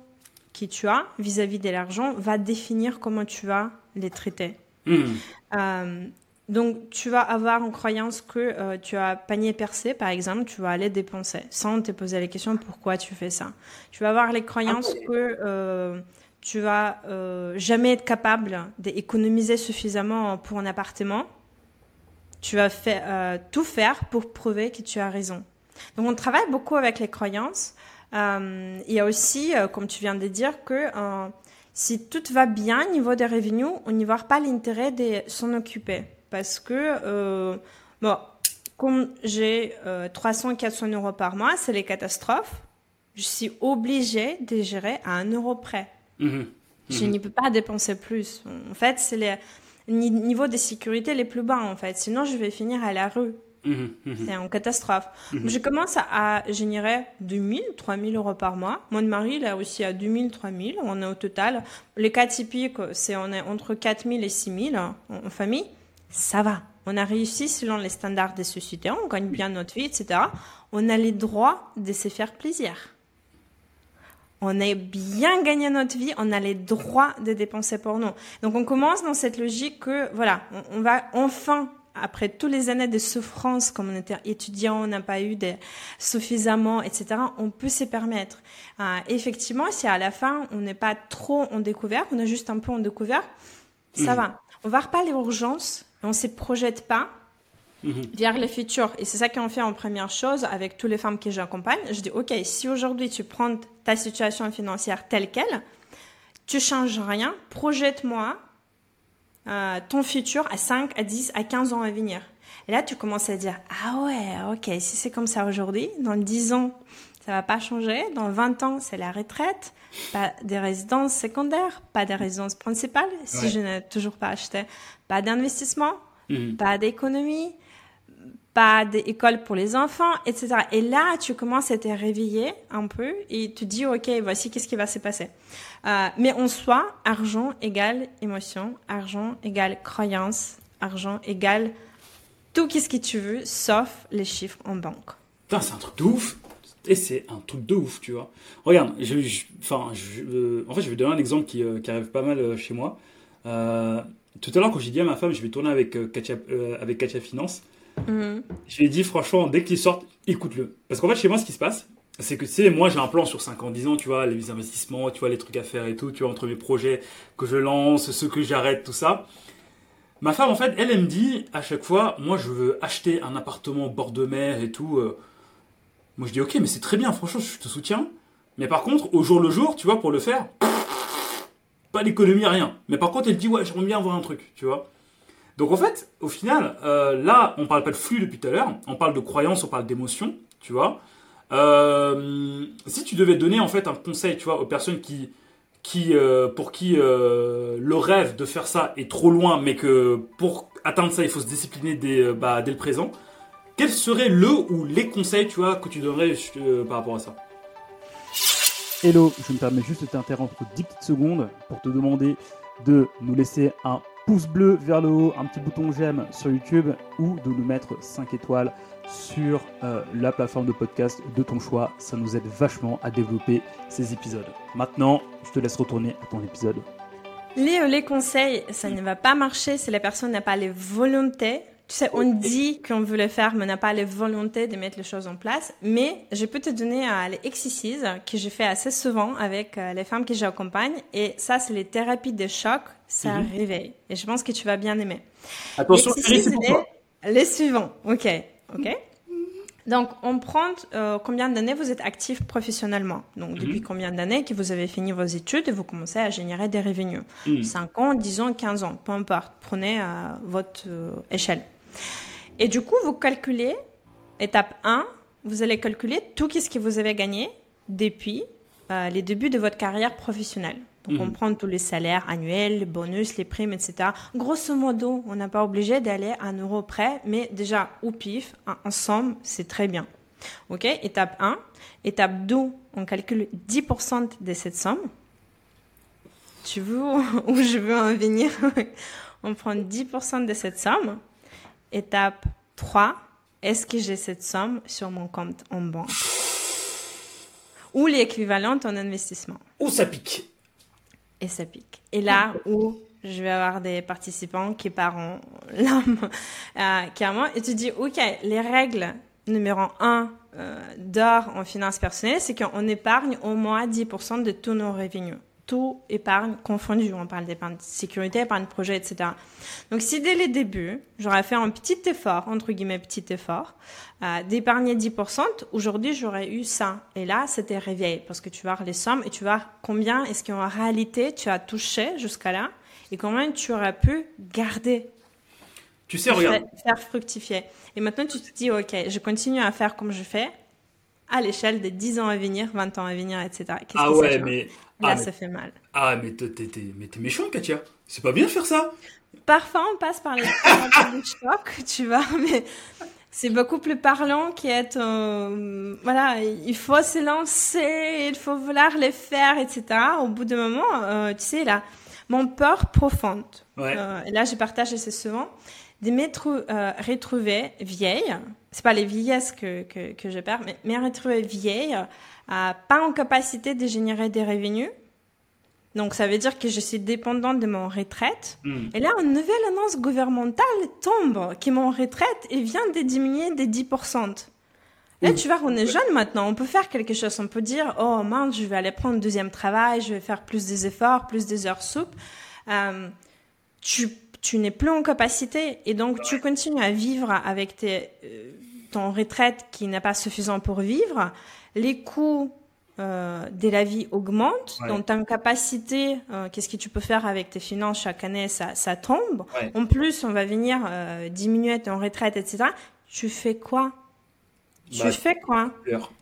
que tu as vis-à-vis de l'argent va définir comment tu vas les traiter. Mhm. donc, tu vas avoir une croyance que tu as panier percé, par exemple, tu vas aller dépenser sans te poser la question pourquoi tu fais ça. Tu vas avoir les croyances ah que tu vas euh, jamais être capable d'économiser suffisamment pour un appartement. Tu vas euh, tout faire pour prouver que tu as raison. Donc on travaille beaucoup avec les croyances. Euh, il y a aussi, comme tu viens de dire, que si tout va bien au niveau des revenus, on n'y voit pas l'intérêt de s'en occuper. Parce que, bon, comme j'ai 300, 400 euros par mois, c'est les catastrophes. Je suis obligée de gérer à un euro près. Mhm. Je mhm. n'y peux pas dépenser plus. En fait, c'est le niveau de sécurité les plus bas, en fait. Sinon, je vais finir à la rue. Mhm, c'est en catastrophe. Je commence à, générer 2000, 3000 euros par mois. Mon mari, il a aussi à 2000, 3000. On est au total. Les cas typiques, c'est on est entre 4000 et 6000 en, en famille. Ça va. On a réussi selon les standards des sociétés. On gagne bien notre vie, etc. On a les droits de se faire plaisir on a bien gagné notre vie, on a les droits de dépenser pour nous. Donc on commence dans cette logique que voilà, on, va enfin après toutes les années de souffrance, comme on était étudiant, on n'a pas eu de, suffisamment, etc., on peut se permettre. Euh, effectivement, si à la fin, on n'est pas trop en découvert, on est juste un peu en découvert, ça mmh. va. On va pas l'urgence, on se projette pas, Mhm. vers le futur. Et c'est ça qu'on fait en première chose avec toutes les femmes que j'accompagne. Je dis, OK, si aujourd'hui tu prends ta situation financière telle qu'elle, tu changes rien, projette-moi euh, ton futur à 5, à 10, à 15 ans à venir. Et là, tu commences à dire, ah ouais, ok, si c'est comme ça aujourd'hui, dans 10 ans, ça va pas changer. Dans 20 ans, c'est la retraite. Pas des résidences secondaires, pas des résidences principales, si je n'ai toujours pas acheté. Pas d'investissement, mhm. pas d'économie, pas d'école pour les enfants, etc. Et là, tu commences à te réveiller un peu et tu dis, OK, voici qu'est-ce qui va se passer. Euh, mais en soi, argent égale émotion, argent égale croyance, argent égale tout ce que tu veux, sauf les chiffres en banque. Putain, c'est un truc de ouf. Et c'est un truc de ouf, tu vois. Regarde, je, enfin, je, en fait, je vais donner un exemple qui, euh, arrive pas mal euh, chez moi. Euh, tout à l'heure, quand j'ai dit à ma femme, je vais tourner avec Katia, avec Katia Finance, Mhm. Je lui ai dit, franchement, dès qu'il sortent, écoute-le. Parce qu'en fait, chez moi, ce qui se passe, c'est que, tu sais, moi, j'ai un plan sur 5 ans, 10 ans, tu vois, les investissements, tu vois, les trucs à faire et tout, tu vois, entre mes projets que je lance, ceux que j'arrête, tout ça. Ma femme, en fait, elle, elle me dit à chaque fois, moi, je veux acheter un appartement bord de mer et tout. Euh. Moi, je dis, ok, mais c'est très bien, franchement, je te soutiens. Mais par contre, au jour le jour, tu vois, pour le faire, pas d'économie, rien. Mais par contre, elle dit, ouais, j'aimerais bien avoir un truc, tu vois. Donc en fait, au final, euh, là, on parle pas de flux depuis tout à l'heure, on parle de croyance, on parle d'émotion, tu vois. Euh, si tu devais donner en fait un conseil, tu vois, aux personnes qui, qui euh, pour qui le rêve de faire ça est trop loin, mais que pour atteindre ça, il faut se discipliner dès, bah, dès le présent, quel serait le ou les conseils, tu vois, que tu donnerais par rapport à ça? Hello, je me permets juste de t'interrompre 10 petites secondes pour te demander de nous laisser un pouce bleu vers le haut, un petit bouton j'aime sur YouTube ou de nous mettre 5 étoiles sur euh, la plateforme de podcast de ton choix. Ça nous aide vachement à développer ces épisodes. Maintenant, je te laisse retourner à ton épisode. Les, les conseils, ça ne va pas marcher si la personne n'a pas les volontés tu sais, on dit qu'on veut le faire, mais on n'a pas la volonté de mettre les choses en place. Mais je peux te donner euh, les exercices que je fais assez souvent avec euh, les femmes que j'accompagne. Et ça, c'est les thérapies de choc. Ça mhm. réveille. Et je pense que tu vas bien aimer. Attention, c'est pour Les suivants. OK. OK. Donc, on prend euh, combien d'années vous êtes actif professionnellement? Donc, mhm. depuis combien d'années que vous avez fini vos études et vous commencez à générer des revenus? 5 mhm. ans, 10 ans, 15 ans, peu importe. Prenez votre échelle. Et du coup, vous calculez, étape 1, vous allez calculer tout ce que vous avez gagné depuis euh, les débuts de votre carrière professionnelle. Pour comprendre mhm. tous les salaires annuels, les bonus, les primes, etc. Grosso modo, on n'a pas obligé d'aller à un euro près, mais déjà, au pif, ensemble, c'est très bien. OK Étape 1. Étape 2, on calcule 10% de cette somme. Tu veux <laughs> où je veux en venir? <laughs> On prend 10% de cette somme Étape 3, est-ce que j'ai cette somme sur mon compte en banque? Ou l'équivalent en investissement. Ou ça pique. Et ça pique. Et là où je vais avoir des participants qui partent l'âme <laughs> euh, clairement et tu dis, OK, les règles numéro 1 euh, d'or en finance personnelle, c'est qu'on épargne au moins 10% de tous nos revenus tout épargne confondu. On parle d'épargne de sécurité, épargne de projet, etc. Donc, si dès les débuts, j'aurais fait un petit effort, entre guillemets, petit effort, euh, d'épargner 10%, aujourd'hui, j'aurais eu ça. Et là, c'était réveil, parce que tu vas voir les sommes et tu vas voir combien est-ce qu'en réalité, tu as touché jusqu'à là et combien tu aurais pu garder. Tu sais, regarde. Faire fructifier. Et maintenant, tu te dis, OK, je continue à faire comme je fais à l'échelle de 10 ans à venir, 20 ans à venir, etc. Ah ouais, mais Là, ah, ça fait mal. Ah, mais t'es méchant, Katia. C'est pas bien de faire ça. Parfois, on passe par les de choc, tu vois, <laughs> mais c'est beaucoup plus parlant qu'être, euh, voilà, il faut se lancer, il faut vouloir les faire, etc. Au bout d'un moment, euh, tu sais, là, mon peur profonde. Euh, et là, je partage assez souvent de m'être retrouvée vieille. C'est pas les vieillesses que, que, que je perds, mais me retrouver vieille pas en capacité de générer des revenus. Donc, ça veut dire que je suis dépendante de mon retraite. Hmm. Et là, une nouvelle annonce gouvernementale tombe que mon retraite vient de diminuer de 10%. Là, tu vois, on est jeune maintenant, on peut faire quelque chose. On peut dire, oh mince, je vais aller prendre un deuxième travail, je vais faire plus des efforts, plus des heures souples. Euh, tu, tu n'es plus en capacité et donc tu continues à vivre avec tes, euh, ton retraite qui n'est pas suffisant pour vivre les coûts euh, de la vie augmentent, donc ta capacité, euh, qu'est-ce que tu peux faire avec tes finances chaque année, ça, ça tombe. En plus, on va venir euh, diminuer ton retraite, etc. Tu fais quoi? Tu bah, fais quoi? pleures.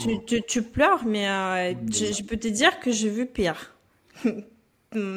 Tu, tu, tu, pleures, mais je, je, peux te dire que j'ai vu pire. <laughs>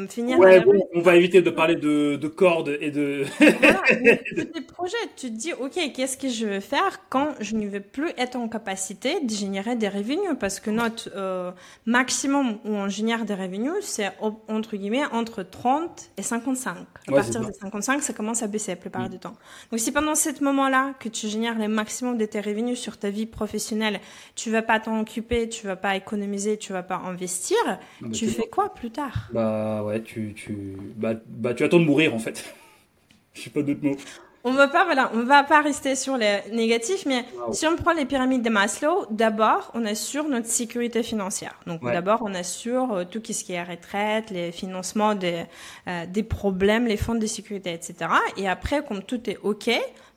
finir. Ouais, bon, on va éviter de parler de, de cordes et de. voilà, <laughs> tes projets, tu te dis, ok, qu'est-ce que je vais faire quand je ne vais plus être en capacité de générer des revenus? Parce que notre euh, maximum où on génère des revenus, c'est entre guillemets entre 30 et 55. À Ouais, partir de 55, ça commence à baisser la plupart Mm. du temps. Donc si pendant ce moment-là que tu génères le maximum de tes revenus sur ta vie professionnelle, tu vas pas t'en occuper, tu vas pas économiser, tu vas pas investir, bah, tu tu- fais quoi plus tard? Bah ouais, tu, tu, bah, bah, tu attends de mourir en fait. <laughs> Je sais pas d'autres mots. On va pas, voilà, on va pas rester sur les négatifs, mais Wow. si on prend les pyramides de Maslow, d'abord, on assure notre sécurité financière. Donc, Ouais. d'abord, on assure euh, tout ce qui est retraite, les financements des, euh, des problèmes, les fonds de sécurité, etc. Et après, comme tout est OK,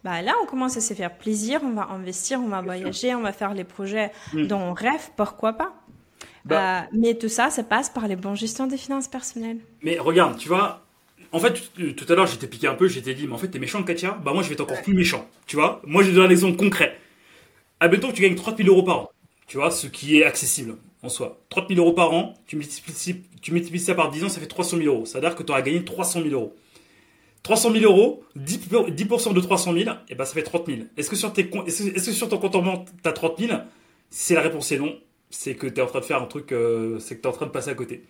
bah là, on commence à se faire plaisir, on va investir, on va voyager, on va faire les projets Mm. dont on rêve, pourquoi pas Bah- Euh, Mais tout ça, ça passe par les bons gestions des finances personnelles. Mais regarde, tu vois, en fait, tout- à l'heure, j'étais piqué un peu, j'étais dit, mais en fait, t'es méchant, Katia? Bah, moi, je vais être encore plus méchant, tu vois? Moi, je vais donner un exemple concret. Admettons que tu gagnes 30 000 euros par an, tu vois, ce qui est accessible en soi. 30 000 euros par an, tu multiplies, tu multiplies ça par 10 ans, ça fait 300 000 euros. Ça veut dire que tu auras gagné 300 000 euros. 300 000 euros, 10%, 10% de 300 000, et ben ça fait 30 000. Est-ce que sur, tes, comptes- est-ce que, est-ce que sur ton compte en banque, t'as 30 000 Si la réponse est non, c'est que t'es en train de faire un truc, euh, c'est que t'es en train de passer à côté.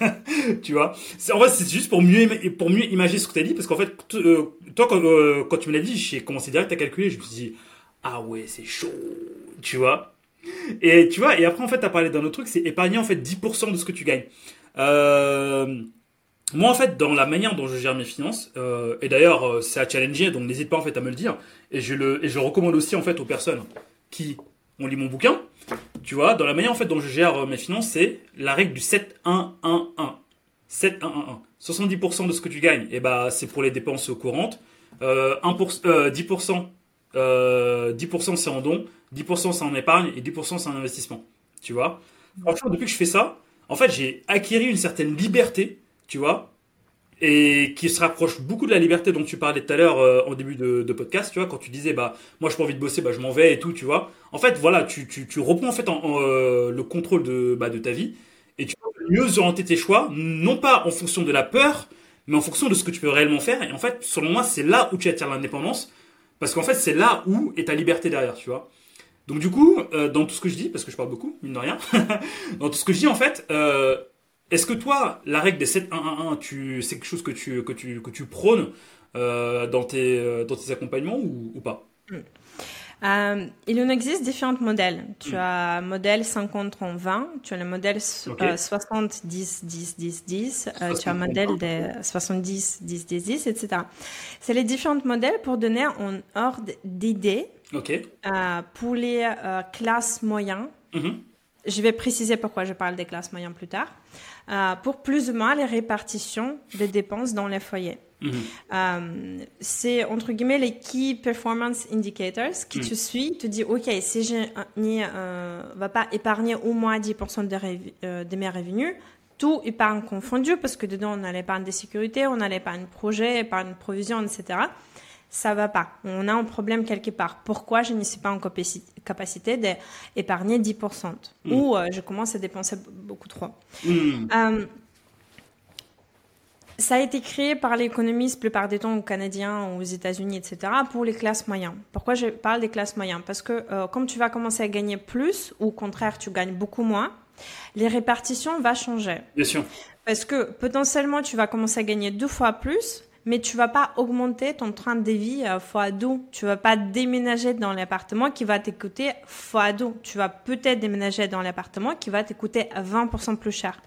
<laughs> tu vois? En fait, c'est juste pour mieux, pour mieux imaginer ce que t'as dit, parce qu'en fait, euh, toi, quand, euh, quand tu me l'as dit, j'ai commencé direct à calculer, je me suis dit, ah ouais, c'est chaud, tu vois? Et tu vois, et après, en fait, t'as parlé d'un autre truc, c'est épargner, en fait, 10% de ce que tu gagnes. Euh, moi, en fait, dans la manière dont je gère mes finances, euh, et d'ailleurs, euh, c'est à challenger, donc n'hésite pas en fait à me le dire. Et je le, et je recommande aussi en fait aux personnes qui ont lu mon bouquin. Tu vois, dans la manière en fait dont je gère euh, mes finances, c'est la règle du 7-1-1-1. 7-1-1-1. 70% de ce que tu gagnes, et bah, c'est pour les dépenses courantes. Euh, 1%, euh, 10%, euh, 10% c'est en don, 10% c'est en épargne et 10% c'est en investissement. Tu vois? Franchement, depuis que je fais ça, en fait, j'ai acquis une certaine liberté, tu vois, et qui se rapproche beaucoup de la liberté dont tu parlais tout à l'heure euh, en début de, de podcast, tu vois, quand tu disais, bah, moi, je pas envie de bosser, bah, je m'en vais et tout, tu vois. En fait, voilà, tu, tu, tu reprends en fait en, euh, le contrôle de, bah, de ta vie et tu peux mieux orienter tes choix, non pas en fonction de la peur, mais en fonction de ce que tu peux réellement faire. Et en fait, selon moi, c'est là où tu attires l'indépendance, parce qu'en fait, c'est là où est ta liberté derrière, tu vois. Donc du coup, euh, dans tout ce que je dis, parce que je parle beaucoup, mine de rien, <laughs> dans tout ce que je dis en fait, euh, est-ce que toi, la règle des 7-1-1-1, tu, c'est quelque chose que tu, que tu, que tu prônes euh, dans, tes, euh, dans tes accompagnements ou, ou pas? Euh, il en existe différents modèles. Tu Mm. as modèle 50 en 20, tu as le modèle so- Ok. euh, 60 10 10 10 10, euh, tu as 60, un modèle de 70 10 10 10, etc. C'est les différents modèles pour donner un ordre d'idées Ok. euh, pour les euh, classes moyennes. Mhm. Je vais préciser pourquoi je parle des classes moyennes plus tard. Euh, pour plus ou moins les répartitions des dépenses dans les foyers. Mhm. Euh, c'est entre guillemets les key performance indicators qui Mm. te suit, te dit ok si je n'y euh, va pas épargner au moins 10% de, euh, de mes revenus, tout épargne confondu parce que dedans on a l'épargne de sécurité, on a l'épargne projet, épargne provision, etc. Ça va pas. On a un problème quelque part. Pourquoi je ne suis pas en capaci- capacité d'épargner 10% Mm. ou euh, je commence à dépenser beaucoup trop. Mhm. Euh, ça a été créé par les économistes, plupart des temps aux Canadiens, aux États-Unis, etc., pour les classes moyennes. Pourquoi je parle des classes moyennes? Parce que euh, comme tu vas commencer à gagner plus, ou au contraire, tu gagnes beaucoup moins, les répartitions vont changer. Bien sûr. Parce que potentiellement, tu vas commencer à gagner deux fois plus, mais tu vas pas augmenter ton train de vie euh, fois deux. Tu vas pas déménager dans l'appartement qui va te coûter fois deux. Tu vas peut-être déménager dans l'appartement qui va te coûter 20% plus cher.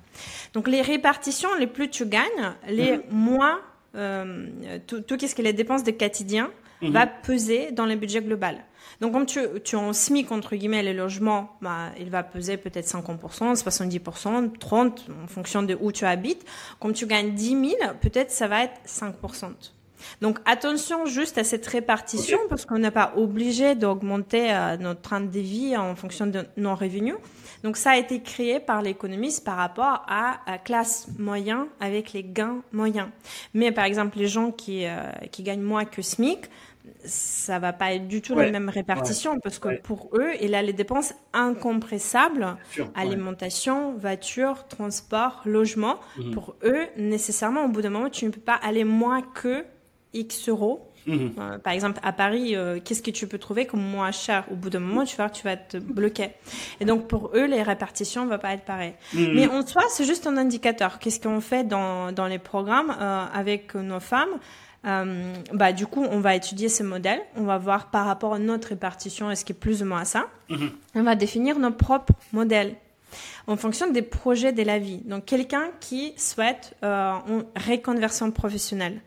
Donc les répartitions, les plus tu gagnes, les moins euh, tout, tout ce qui est les dépenses de quotidien Mhm. va peser dans le budget global. Donc, comme tu, tu es en SMIC, entre guillemets, les logements, bah, il va peser peut-être 50%, 70%, 30%, en fonction de où tu habites. Comme tu gagnes 10 000, peut-être ça va être 5%. Donc, attention juste à cette répartition, parce qu'on n'est pas obligé d'augmenter euh, notre train de vie en fonction de nos revenus. Donc, ça a été créé par l'économiste par rapport à la classe moyenne avec les gains moyens. Mais par exemple, les gens qui, euh, qui gagnent moins que SMIC, ça va pas être du tout la même répartition parce que pour eux, il a les dépenses incompressables, alimentation, voiture, transport, logement. Mhm. Pour eux, nécessairement, au bout d'un moment, tu ne peux pas aller moins que X euros. Mhm. Euh, par exemple, à Paris, euh, qu'est-ce que tu peux trouver comme moins cher? Au bout d'un moment, tu vas, tu vas te bloquer. Et donc, pour eux, les répartitions ne vont pas être pareilles. Mhm. Mais en soi, c'est juste un indicateur. Qu'est-ce qu'on fait dans, dans les programmes euh, avec nos femmes? Euh, bah, du coup, on va étudier ces modèles. On va voir par rapport à notre répartition, est-ce qu'il est plus ou moins ça. Mhm. On va définir nos propres modèles en fonction des projets de la vie. Donc, quelqu'un qui souhaite euh, une reconversion professionnelle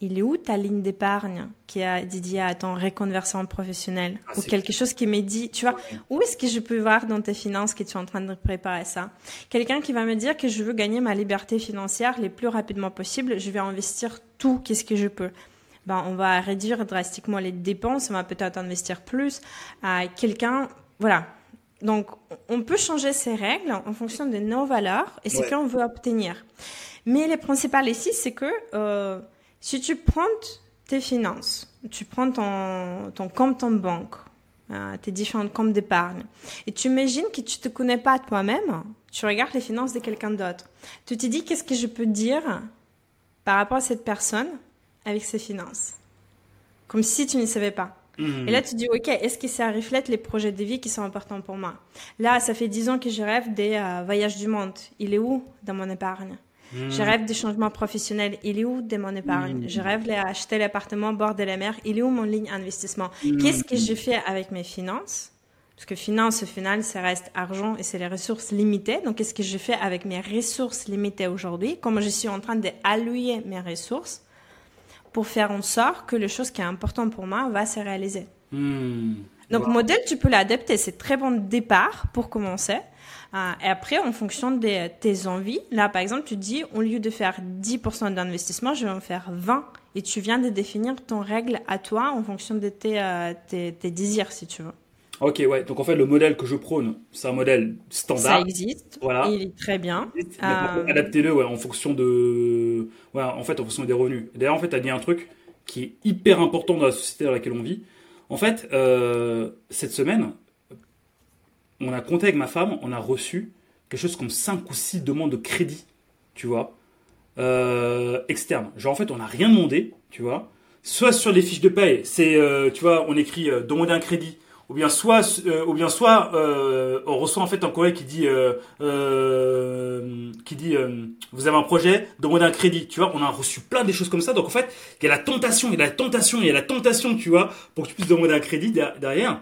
il est où ta ligne d'épargne qui a dédiée à ton reconversion professionnelle ah, ou quelque chose qui me dit, tu vois, où est-ce que je peux voir dans tes finances que tu es en train de préparer ça? Quelqu'un qui va me dire que je veux gagner ma liberté financière le plus rapidement possible, je vais investir tout, qu'est-ce que je peux? Ben, on va réduire drastiquement les dépenses, on va peut-être investir plus à quelqu'un, voilà. Donc, on peut changer ces règles en fonction de nos valeurs et ce qu'on veut obtenir. Mais le principal ici, c'est que euh, si tu prends tes finances, tu prends ton, ton compte en banque, euh, tes différents comptes d'épargne, et tu imagines que tu te connais pas toi-même, tu regardes les finances de quelqu'un d'autre. Tu te dis qu'est-ce que je peux dire par rapport à cette personne avec ses finances? Comme si tu ne savais pas. Mmh. Et là, tu dis, OK, est-ce que ça reflète les projets de vie qui sont importants pour moi? Là, ça fait dix ans que je rêve des euh, voyages du monde. Il est où dans mon épargne? Hmm. Je rêve des changements professionnels. Il est où? de mon épargne? Hmm. Je rêve d'acheter l'appartement au bord de la mer. Il est où mon ligne investissement? Hmm. Qu'est-ce que je fais avec mes finances? Parce que finance, au final, ça reste argent et c'est les ressources limitées. Donc, qu'est-ce que je fais avec mes ressources limitées aujourd'hui? Comment je suis en train d'allouer mes ressources pour faire en sorte que le chose qui est important pour moi va se réaliser? Donc, modèle, tu peux l'adapter. C'est très bon départ pour commencer. Euh, et après, en fonction de tes envies, là, par exemple, tu dis, au lieu de faire 10% d'investissement, je vais en faire 20. Et tu viens de définir ton règle à toi en fonction de tes, euh, tes, tes désirs, si tu veux. Ok, ouais. Donc en fait, le modèle que je prône, c'est un modèle standard. Ça existe. Voilà. Il est très bien. Euh... Adaptez-le ouais, en fonction de, ouais, en fait, en fonction des revenus. D'ailleurs, en fait, tu as dit un truc qui est hyper important dans la société dans laquelle on vit. En fait, euh, cette semaine, on a compté avec ma femme, on a reçu quelque chose comme 5 ou 6 demandes de crédit, tu vois, euh, externe. Genre, en fait, on n'a rien demandé, tu vois. Soit sur les fiches de paye, c'est, euh, tu vois, on écrit euh, demander un crédit. Ou bien soit, euh, ou bien soit, on reçoit en fait un courrier qui dit, qui dit, vous avez un projet, demandez un crédit. Tu vois, on a reçu plein des choses comme ça. Donc en fait, il y a la tentation, il y a la tentation, il y a la tentation, tu vois, pour que tu puisses demander un crédit derrière.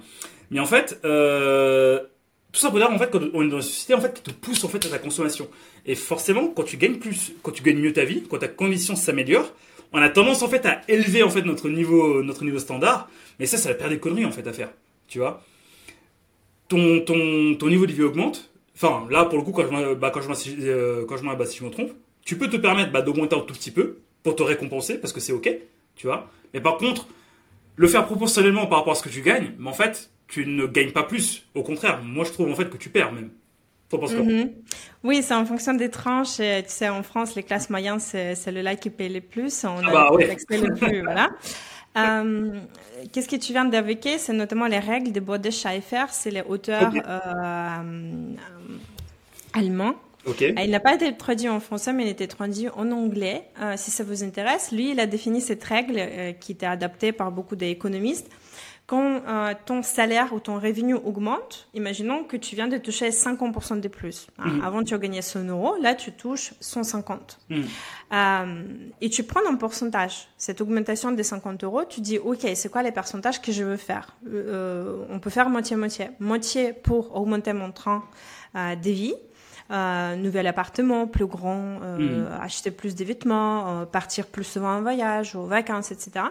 Mais en fait, euh, tout ça pour dire en fait qu'on est dans une société en fait qui te pousse en fait à ta consommation. Et forcément, quand tu gagnes plus, quand tu gagnes mieux ta vie, quand ta condition s'améliore, on a tendance en fait à élever en fait notre niveau notre niveau standard. Mais ça, ça va perdre des conneries en fait à faire. Tu vois? Ton, ton, ton niveau de vie augmente. Enfin, là, pour le coup, quand je, bah, quand je, euh, quand je bah, si je me trompe, tu peux te permettre bah, d'augmenter un tout petit peu pour te récompenser parce que c'est ok, tu vois? Mais par contre, le faire proportionnellement par rapport à ce que tu gagnes, mais en fait, tu ne gagnes pas plus. Au contraire, moi je trouve en fait que tu perds même. Mhm. Oui, c'est en fonction des tranches. tu sais, en France, les classes moyennes, c'est celle-là qui paye le plus. On ah bah, le plus, <laughs> voilà. Euh, Qu'est-ce que tu viens d'évoquer C'est notamment les règles de Bode Schaeffer, c'est les auteurs euh, allemands. Okay. Il n'a pas été traduit en français, mais il était traduit en anglais. Euh, si ça vous intéresse, lui, il a défini cette règle euh, qui était adaptée par beaucoup d'économistes quand euh, ton salaire ou ton revenu augmente, imaginons que tu viens de toucher 50% de plus. Hein, mhm. Avant, tu gagnais 100 euros, là, tu touches 150. Mhm. Euh, et tu prends un pourcentage. Cette augmentation des 50 euros, tu dis, OK, c'est quoi les pourcentages que je veux faire? Euh, On peut faire moitié-moitié. Moitié pour augmenter mon train de vie, euh, nouvel appartement plus grand, euh, mhm. acheter plus de vêtements, euh, partir plus souvent en voyage, aux vacances, etc.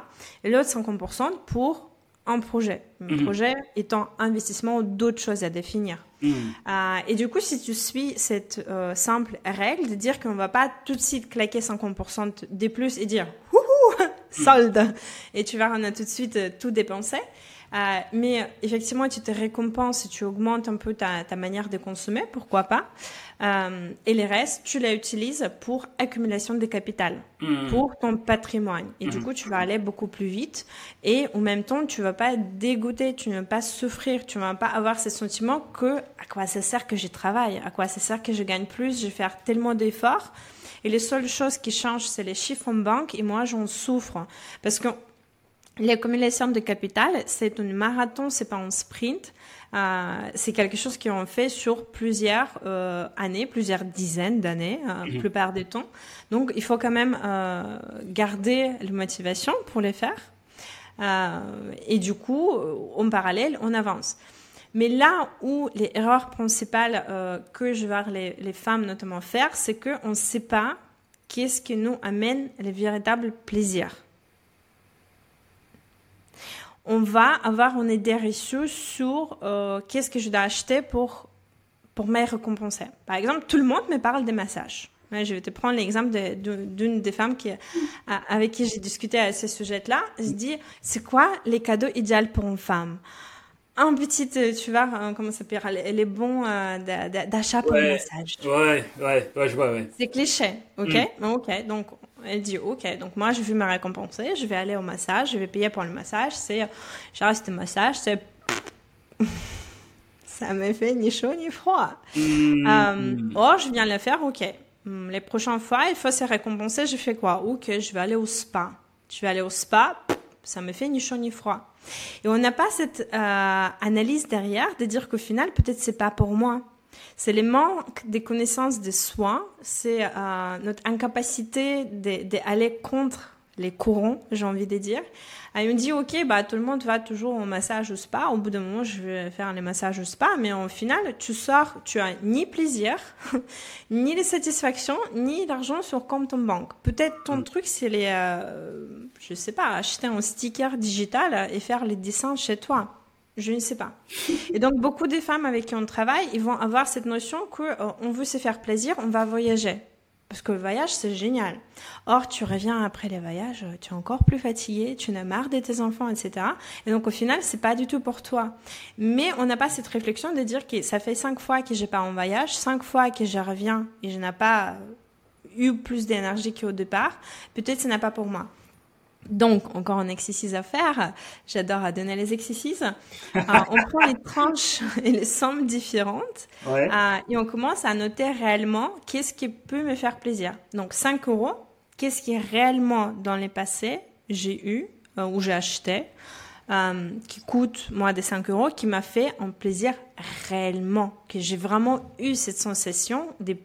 Et l'autre 50% pour un projet. Un mhm. projet étant investissement ou d'autres choses à définir. Mhm. Euh, et du coup, si tu suis cette euh, simple règle de dire qu'on va pas tout de suite claquer 50% des plus et dire <laughs> solde. Et tu vas on a tout de suite euh, tout dépensé. Euh, mais effectivement, tu te récompenses et tu augmentes un peu ta, ta manière de consommer, pourquoi pas. Euh, et les restes, tu les utilises pour accumulation de capital, Hmm. pour ton patrimoine. Et du coup, tu vas aller beaucoup plus vite. Et en même temps, tu vas pas dégoûté, tu ne vas pas souffrir, tu vas pas avoir ce sentiment que à quoi ça sert que je travaille, à quoi ça sert que je gagne plus, je vais faire tellement d'efforts. Et les seules choses qui changent, c'est les chiffres en banque. Et moi, j'en souffre. Parce que L'accumulation de capital, c'est un marathon, c'est pas un sprint. Euh, c'est quelque chose qu'on fait sur plusieurs euh, années, plusieurs dizaines d'années, euh, la plupart du temps. Donc, il faut quand même euh, garder la motivation pour les faire. Euh, et du coup, euh, en parallèle, on avance. Mais là où les erreurs principales euh, que je vois les, les femmes notamment faire, c'est qu'on ne sait pas qu'est-ce qui nous amène le véritable plaisir on va avoir une idée reçue sur euh, qu'est-ce que je dois acheter pour, pour me récompenser. Par exemple, tout le monde me parle des massages. Je vais te prendre l'exemple de- d'une des femmes qui, avec qui j'ai discuté à ce sujet-là. Je dis, c'est quoi les cadeaux idéaux pour une femme? Un petit, euh, tu vois, euh, comment ça s'appelle, les, les bons d'a- d'a- d'achat pour le Ouais. massage. Ouais, ouais, ouais, je vois, ouais. C'est cliché, ok? Mm. Ok, donc elle dit ok, donc moi je vais me récompenser, je vais aller au massage, je vais payer pour le massage, c'est, je reste au massage, c'est, <laughs> ça me fait ni chaud ni froid. Euh, or, je viens le faire, ok. Hum, Les prochaines fois, il faut se récompenser, je fais quoi? Ok, je vais aller au spa. Je vais aller au spa, ça me fait ni chaud ni froid. Et on n'a pas cette euh, analyse derrière de dire qu'au final, peut-être c'est pas pour moi. C'est le manque des connaissances de soi, c'est euh, notre incapacité d'aller contre les courants, j'ai envie de dire. Elle me dit, ok, bah, tout le monde va toujours au massage au spa. Au bout d'un moment, je vais faire les massages au spa. Mais au final, tu sors, tu as ni plaisir, <laughs> ni les satisfactions, ni l'argent sur compte en banque. Peut-être ton truc, c'est les, euh, je sais pas, acheter un sticker digital et faire les dessins chez toi. Je ne sais pas. <laughs> Et donc, beaucoup de femmes avec qui on travaille, ils vont avoir cette notion que euh, on veut se faire plaisir, on va voyager. Parce que le voyage, c'est génial. Or, tu reviens après les voyages, euh, tu es encore plus fatigué, tu en as marre de tes enfants, etc. Et donc, au final, c'est pas du tout pour toi. Mais on n'a pas cette réflexion de dire que ça fait cinq fois que j'ai pas en voyage, cinq fois que je reviens et je n'ai pas euh, eu plus d'énergie qu'au départ. Peut-être ce n'est pas pour moi. Donc, encore un exercice à faire. J'adore à donner les exercices. Euh, on <laughs> prend les tranches et les sommes différentes Ouais. euh, et on commence à noter réellement qu'est-ce qui peut me faire plaisir. Donc, 5 euros, qu'est-ce qui réellement dans les passés j'ai eu euh, ou j'ai acheté qui coûte moins de 5 euros, qui m'a fait un plaisir réellement, que j'ai vraiment eu cette sensation de,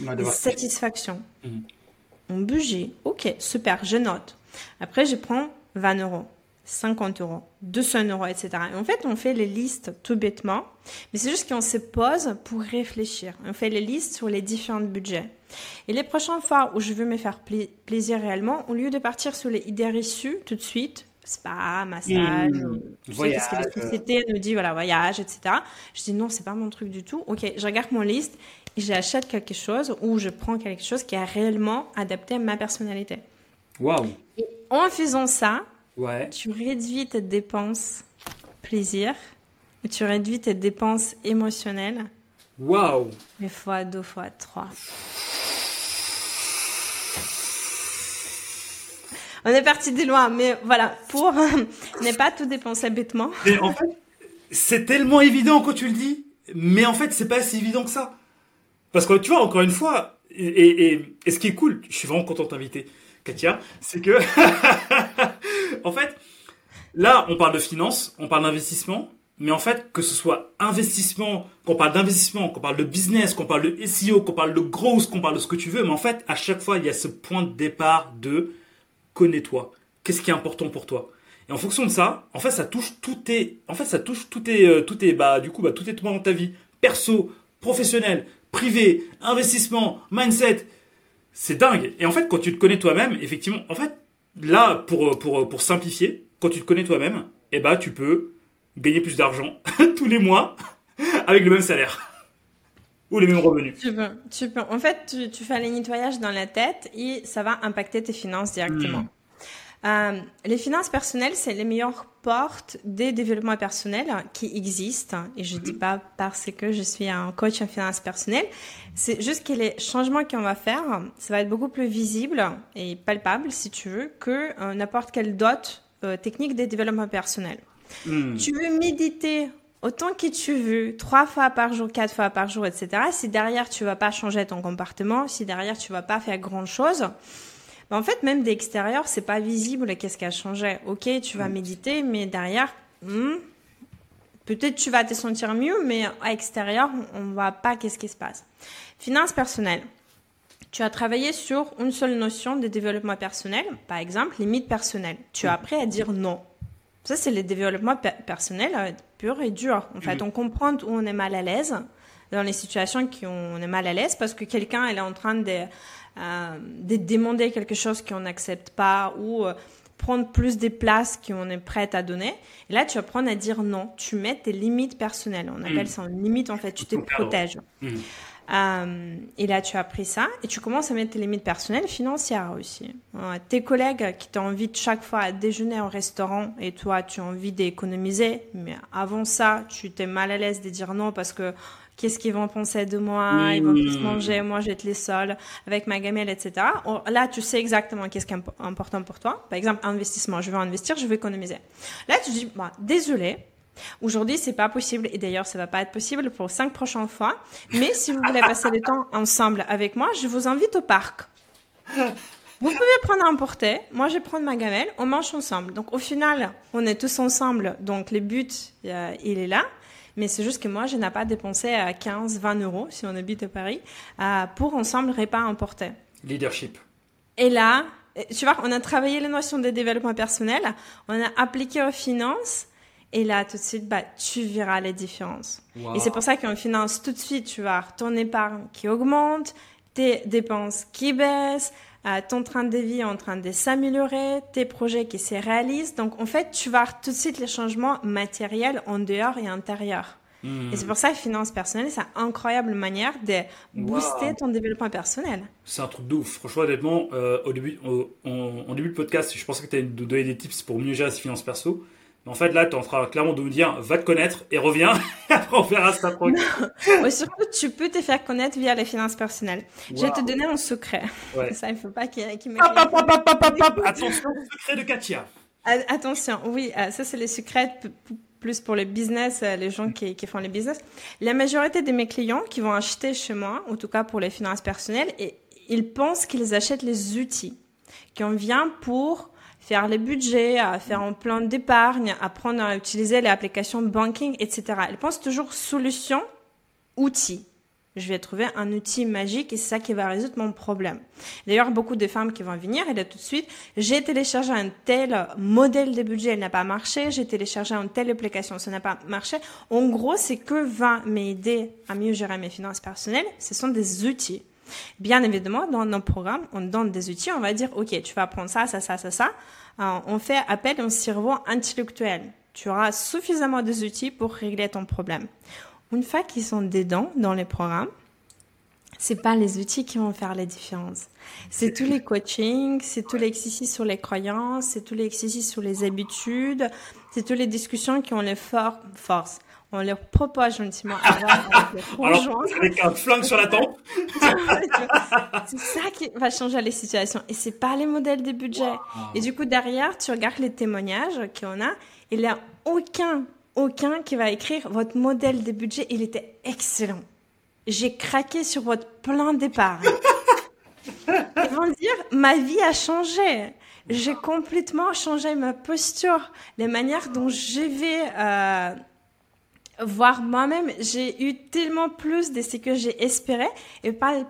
Ouais, satisfaction. Mhm. Un budget, ok, super, je note. Après, je prends 20 euros, 50 euros, 200 euros, etc. Et en fait, on fait les listes tout bêtement, mais c'est juste qu'on se pose pour réfléchir. On fait les listes sur les différents budgets. Et les prochaines fois où je veux me faire pla- plaisir réellement, au lieu de partir sur les idées reçues tout de suite, spa, massage, Mmh. tu sais, qu'est-ce que Voyage. la société nous dit, voilà, voyage, etc. Je dis non, c'est pas mon truc du tout. Ok, je regarde mon liste et j'achète quelque chose ou je prends quelque chose qui est réellement adapté à ma personnalité. Waouh. Et en faisant ça, Ouais. tu réduis tes dépenses plaisir, et tu réduis tes dépenses émotionnelles, Waouh. mais fois deux, fois trois. On est parti de loin, mais voilà, pour <laughs> ne pas tout dépenser bêtement. Mais en fait, c'est tellement évident quand tu le dis, mais en fait, c'est pas si évident que ça. Parce que tu vois, encore une fois, et, et, et- et ce qui est cool, je suis vraiment content de t'inviter, Katia, c'est que, <laughs> en fait, là, on parle de finance, on parle d'investissement, mais en fait, que ce soit investissement, qu'on parle d'investissement, qu'on parle de business, qu'on parle de SEO, qu'on parle de growth, qu'on parle de ce que tu veux, mais en fait, à chaque fois, il y a ce point de départ de connais-toi. Qu'est-ce qui est important pour toi? Et en fonction de ça, en fait, ça touche tout tes, en fait, ça touche tout tes, euh, tout tes, bah, du coup, bah, tout tes dans ta vie, perso, professionnel, privé, investissement, mindset. C'est dingue. Et en fait, quand tu te connais toi-même, effectivement, en fait, là, pour, pour, pour simplifier, quand tu te connais toi-même, eh bah, tu peux gagner plus d'argent <laughs> tous les mois <laughs> avec le même salaire. Ou les mêmes revenus. Tu peux, tu peux. En fait, tu, tu fais les nettoyages dans la tête et ça va impacter tes finances directement. Euh, les finances personnelles, c'est les meilleures portes des développements personnels qui existent. Et je dis pas parce que je suis un coach en finances personnelles. C'est juste que les changements qu'on va faire, ça va être beaucoup plus visible et palpable, si tu veux, que euh, n'importe quelle dot euh, technique des développements personnels. Hmm. Tu veux méditer autant que tu veux, trois fois par jour, quatre fois par jour, etc. Si derrière tu vas pas changer ton comportement, si derrière tu vas pas faire grand chose, en fait, même d'extérieur, c'est pas visible qu'est-ce qui a changé. Ok, tu vas mm. méditer, mais derrière, hmm, peut-être tu vas te sentir mieux, mais à l'extérieur, on voit pas qu'est-ce qui se passe. Finances personnelles. Tu as travaillé sur une seule notion de développement personnel, par exemple, limite personnelle. Tu as mm. appris à dire non. Ça, c'est le développement personnel euh, pur et dur. En fait, mm. on comprend où on est mal à l'aise dans les situations où on est mal à l'aise parce que quelqu'un est en train de euh, de demander quelque chose qu'on n'accepte pas ou euh, prendre plus des places qu'on est prête à donner. Et là, tu apprends à dire non. Tu mets tes limites personnelles. On appelle mm. ça une limite, en fait. Tu te protèges. Mm. Euh, et là, tu as appris ça et tu commences à mettre tes limites personnelles financières aussi. tes collègues qui t'invitent chaque fois à déjeuner au restaurant et toi, tu as envie d'économiser, mais avant ça, tu t'es mal à l'aise de dire non parce que qu'est-ce qu'ils vont penser de moi, ils vont tous manger, moi je vais être les seuls avec ma gamelle, etc. Là, tu sais exactement qu'est-ce qui est important pour toi. Par exemple, investissement, je veux investir, je veux économiser. Là, tu dis, bah, désolé, Aujourd'hui, c'est pas possible et d'ailleurs, ça va pas être possible pour cinq prochaines fois. Mais si vous voulez passer le temps <laughs> ensemble avec moi, je vous invite au parc. Vous pouvez prendre un porté, moi je vais prendre ma gamelle, on mange ensemble. Donc au final, on est tous ensemble, donc le but, euh, il est là. Mais c'est juste que moi, je n'ai pas dépensé 15, 20 euros, si on habite à Paris, pour ensemble repas emporter. Leadership. Et là, tu vois, on a travaillé les notions de développement personnel, on a appliqué aux finances, et là, tout de suite, bah, tu verras les différences. Et c'est pour ça qu'en finance, tout de suite, tu vas ton épargne qui augmente, tes dépenses qui baissent, ton train de vie est en train de s'améliorer, tes projets qui se réalisent. Donc, en fait, tu vas tout de suite les changements matériels en dehors et intérieur. Et c'est pour ça que finance personnelle, c'est une incroyable manière de booster ton développement personnel. C'est un truc de ouf. Franchement, honnêtement, euh, au début, en, début de podcast, je pensais que tu allais nous donner des tips pour mieux gérer ses finances perso. En fait, là, tu en train clairement de nous dire, va te connaître et reviens. <laughs> Après, on verra ça ouais, surtout, tu peux te faire connaître via les finances personnelles. Je vais te donner un secret. Ça, il faut pas qu'il qu Attention, secret de Katia. Attention, oui, euh, ça, c'est les secrets plus pour les business, euh, les gens qui, qui font les business. La majorité de mes clients qui vont acheter chez moi, en tout cas pour les finances personnelles, et ils pensent qu'ils achètent les outils qu'on vient pour faire les budgets, à faire un plan d'épargne, apprendre à utiliser les applications banking, etc. Elle pense toujours solution, outil. Je vais trouver un outil magique et c'est ça qui va résoudre mon problème. D'ailleurs, beaucoup de femmes qui vont venir, et là tout de suite, j'ai téléchargé un tel modèle de budget, elle n'a pas marché, j'ai téléchargé une telle application, ça n'a pas marché. En gros, c'est que va m'aider à mieux gérer mes finances personnelles, ce sont des outils. Bien évidemment, dans nos programmes, on donne des outils, on va dire, OK, tu vas apprendre ça, ça, ça, ça, ça. Euh, on fait appel un cerveau intellectuel. Tu auras suffisamment d'outils pour régler ton problème. Une fois qu'ils sont dedans dans les programmes, c'est pas les outils qui vont faire la différence. C'est tous les coachings, c'est tous les exercices sur les croyances, c'est tous les exercices sur les habitudes, c'est toutes les discussions qui ont les forces on leur propose gentiment <laughs> avec un flingue sur la tempe. <laughs> c'est ça qui va changer les situations. Et c'est pas les modèles de budget. Et du coup, derrière, tu regardes les témoignages qu'on a. Il n'y a aucun, aucun qui va écrire votre modèle de budget. Il était excellent. J'ai craqué sur votre plan départ. Ils vont dire, ma vie a changé. J'ai complètement changé ma posture, les manières dont je vais euh, voir moi-même, j'ai eu tellement plus de ce que j'ai espéré et pas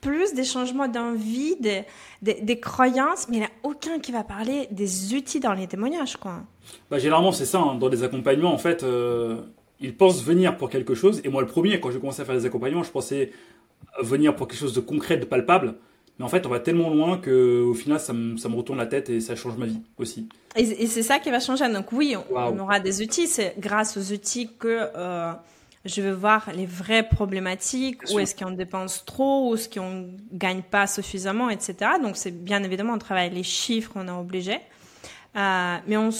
plus des changements d'envie, des, des, croyances, mais il n'y a aucun qui va parler des outils dans les témoignages, quoi. Bah, généralement, c'est ça, hein. dans les accompagnements, en fait, euh, ils pensent venir pour quelque chose, et moi, le premier, quand j'ai commencé à faire des accompagnements, je pensais venir pour quelque chose de concret, de palpable, mais en fait, on va tellement loin que au final, ça me, ça me retourne la tête et ça change ma vie aussi. Et, c'est ça qui va changer. Donc oui, on, aura des outils. C'est grâce aux outils que euh, je vais voir les vraies problématiques, où est-ce qu'on dépense trop, où est-ce qu'on gagne pas suffisamment, etc. Donc c'est bien évidemment, on travaille les chiffres, on est obligé. Euh, mais on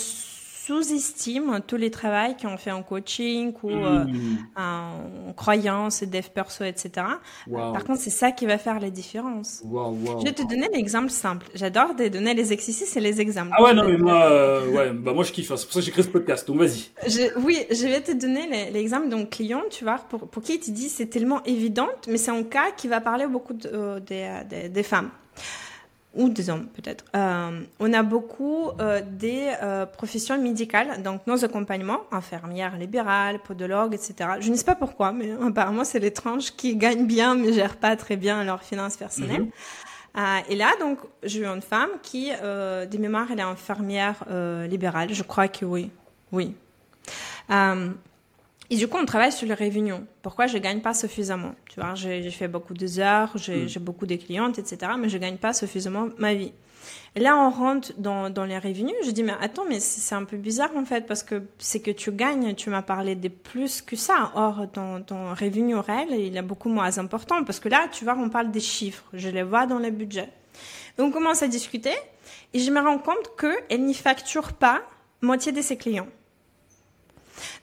sous-estime tous les travaux qu'on fait en coaching ou euh, Hmm. en croyance, dev perso, etc. Wow. Par contre, c'est ça qui va faire la différence. Wow, wow. Je vais te donner l'exemple simple. J'adore de donner les exercices et les exemples. Ah ouais, non, mais moi, euh, ouais, bah moi je kiffe, hein. c'est pour ça que j'ai créé ce podcast, donc vas-y. Je- oui, je vais te donner l'exemple d'un client, tu vois, pour, pour qui te dit c'est tellement évident, mais c'est un cas qui va parler beaucoup de- euh, des, euh, des, des femmes. Ou des hommes, peut-être. Euh, on a beaucoup euh, des euh, professions médicales, donc nos accompagnements, infirmières libérales, podologues, etc. Je ne sais pas pourquoi, mais <laughs> apparemment, c'est les tranches qui gagnent bien, mais gèrent pas très bien leurs finances personnelles. Mhm. Euh, et là, donc, j'ai eu une femme qui, euh, de mémoire, elle est infirmière libérale. Je crois que oui. Oui. Et du coup, on travaille sur les revenus. Pourquoi je gagne pas suffisamment? Tu vois, j'ai fait beaucoup d'heures, j'ai Mm. j'ai beaucoup de clientes, etc. Mais je gagne pas suffisamment ma vie. Et là, on rentre dans, dans les revenus. Je dis, mais attends, mais c'est c'est un peu bizarre en fait, parce que c'est que tu gagnes, tu m'as parlé de plus que ça. Or, ton, ton revenu réel, il est beaucoup moins important, parce que là, tu vois, on parle des chiffres. Je les vois dans les budgets. Donc, on commence à discuter, et je me rends compte qu'elle n'y facture pas moitié de ses clients.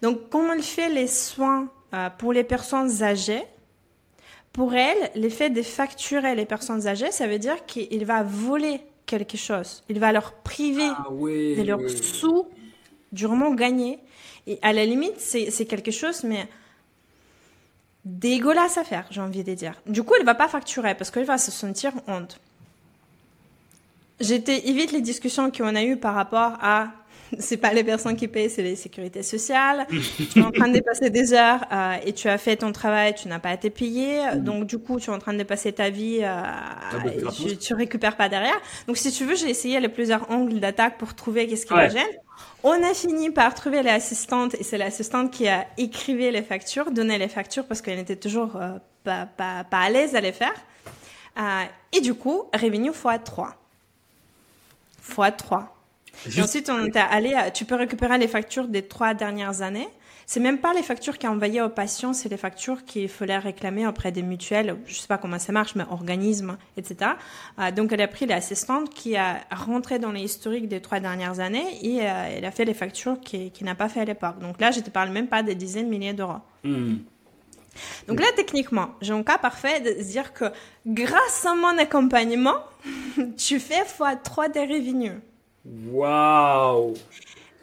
Donc, quand elle fait les soins euh, pour les personnes âgées, pour elle, l'effet de facturer les personnes âgées, ça veut dire qu'il va voler quelque chose. Il va leur priver Ah de leurs sous durement gagnés. Et à la limite, c'est c'est quelque chose, mais dégueulasse à faire, j'ai envie de dire. Du coup, elle va pas facturer parce qu'elle va se sentir honte. J'étais évite les discussions qu'on a eues par rapport à <laughs> c'est pas les personnes qui payent, c'est les sécurités sociales. <laughs> tu es en train de passer des heures euh, et tu as fait ton travail, tu n'as pas été payé. Donc du coup, tu es en train de passer ta vie euh, bah, et gratos. tu, tu récupères pas derrière. Donc si tu veux, j'ai essayé les plusieurs angles d'attaque pour trouver qu'est-ce qui Ouais. la gêne. On a fini par trouver l'assistante et c'est l'assistante qui a écrivé les factures, donné les factures parce qu'elle était toujours euh, pas, pas, pas à l'aise à les faire. Euh, et du coup, revenu x 3. X 3. Et Juste- ensuite, on est allé, à- tu peux récupérer les factures des trois dernières années. C'est même pas les factures qui envoyées aux patients, c'est les factures qu'il fallait réclamer auprès des mutuelles, je sais pas comment ça marche, mais organismes, etc. Euh, donc, elle a pris l'assistante qui a rentré dans les historiques des trois dernières années et euh, elle a fait les factures qui, qui n'a pas fait à l'époque. Donc là, je te parle même pas des dizaines de milliers d'euros. Hmm. Donc là, techniquement, j'ai un cas parfait de dire que grâce à mon accompagnement, <laughs> tu fais x3 des revenus. Waouh.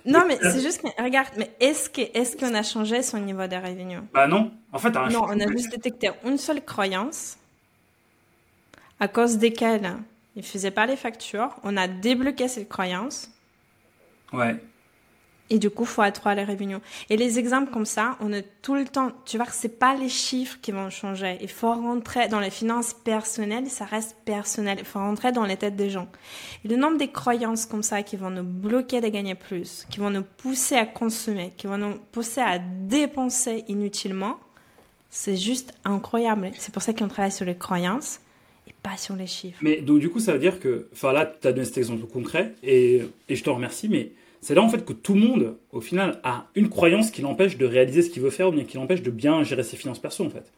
Non, mais c'est juste que, regarde, mais est-ce qu'on a changé son niveau de revenus? Bah non. En fait, Non, on a juste détecté une seule croyance à cause desquelles il faisait pas les factures. On a débloqué cette croyance Ouais. Et du coup, faut trois les revenus. Et les exemples comme ça, on a tout le temps. Tu vois, c'est pas les chiffres qui vont changer. Il faut rentrer dans les finances personnelles. Ça reste personnel. Il faut rentrer dans les têtes des gens. Et le nombre de croyances comme ça qui vont nous bloquer de gagner plus, qui vont nous pousser à consommer, qui vont nous pousser à dépenser inutilement, c'est juste incroyable. C'est pour ça qu'on travaille sur les croyances et pas sur les chiffres. Mais donc, du coup, ça veut dire que. Enfin, là, tu as donné cet exemple concret et, et je te remercie, mais c'est là en fait que tout le monde, au final, a une croyance qui l'empêche de réaliser ce qu'il veut faire ou bien qui l'empêche de bien gérer ses finances perso, en fait.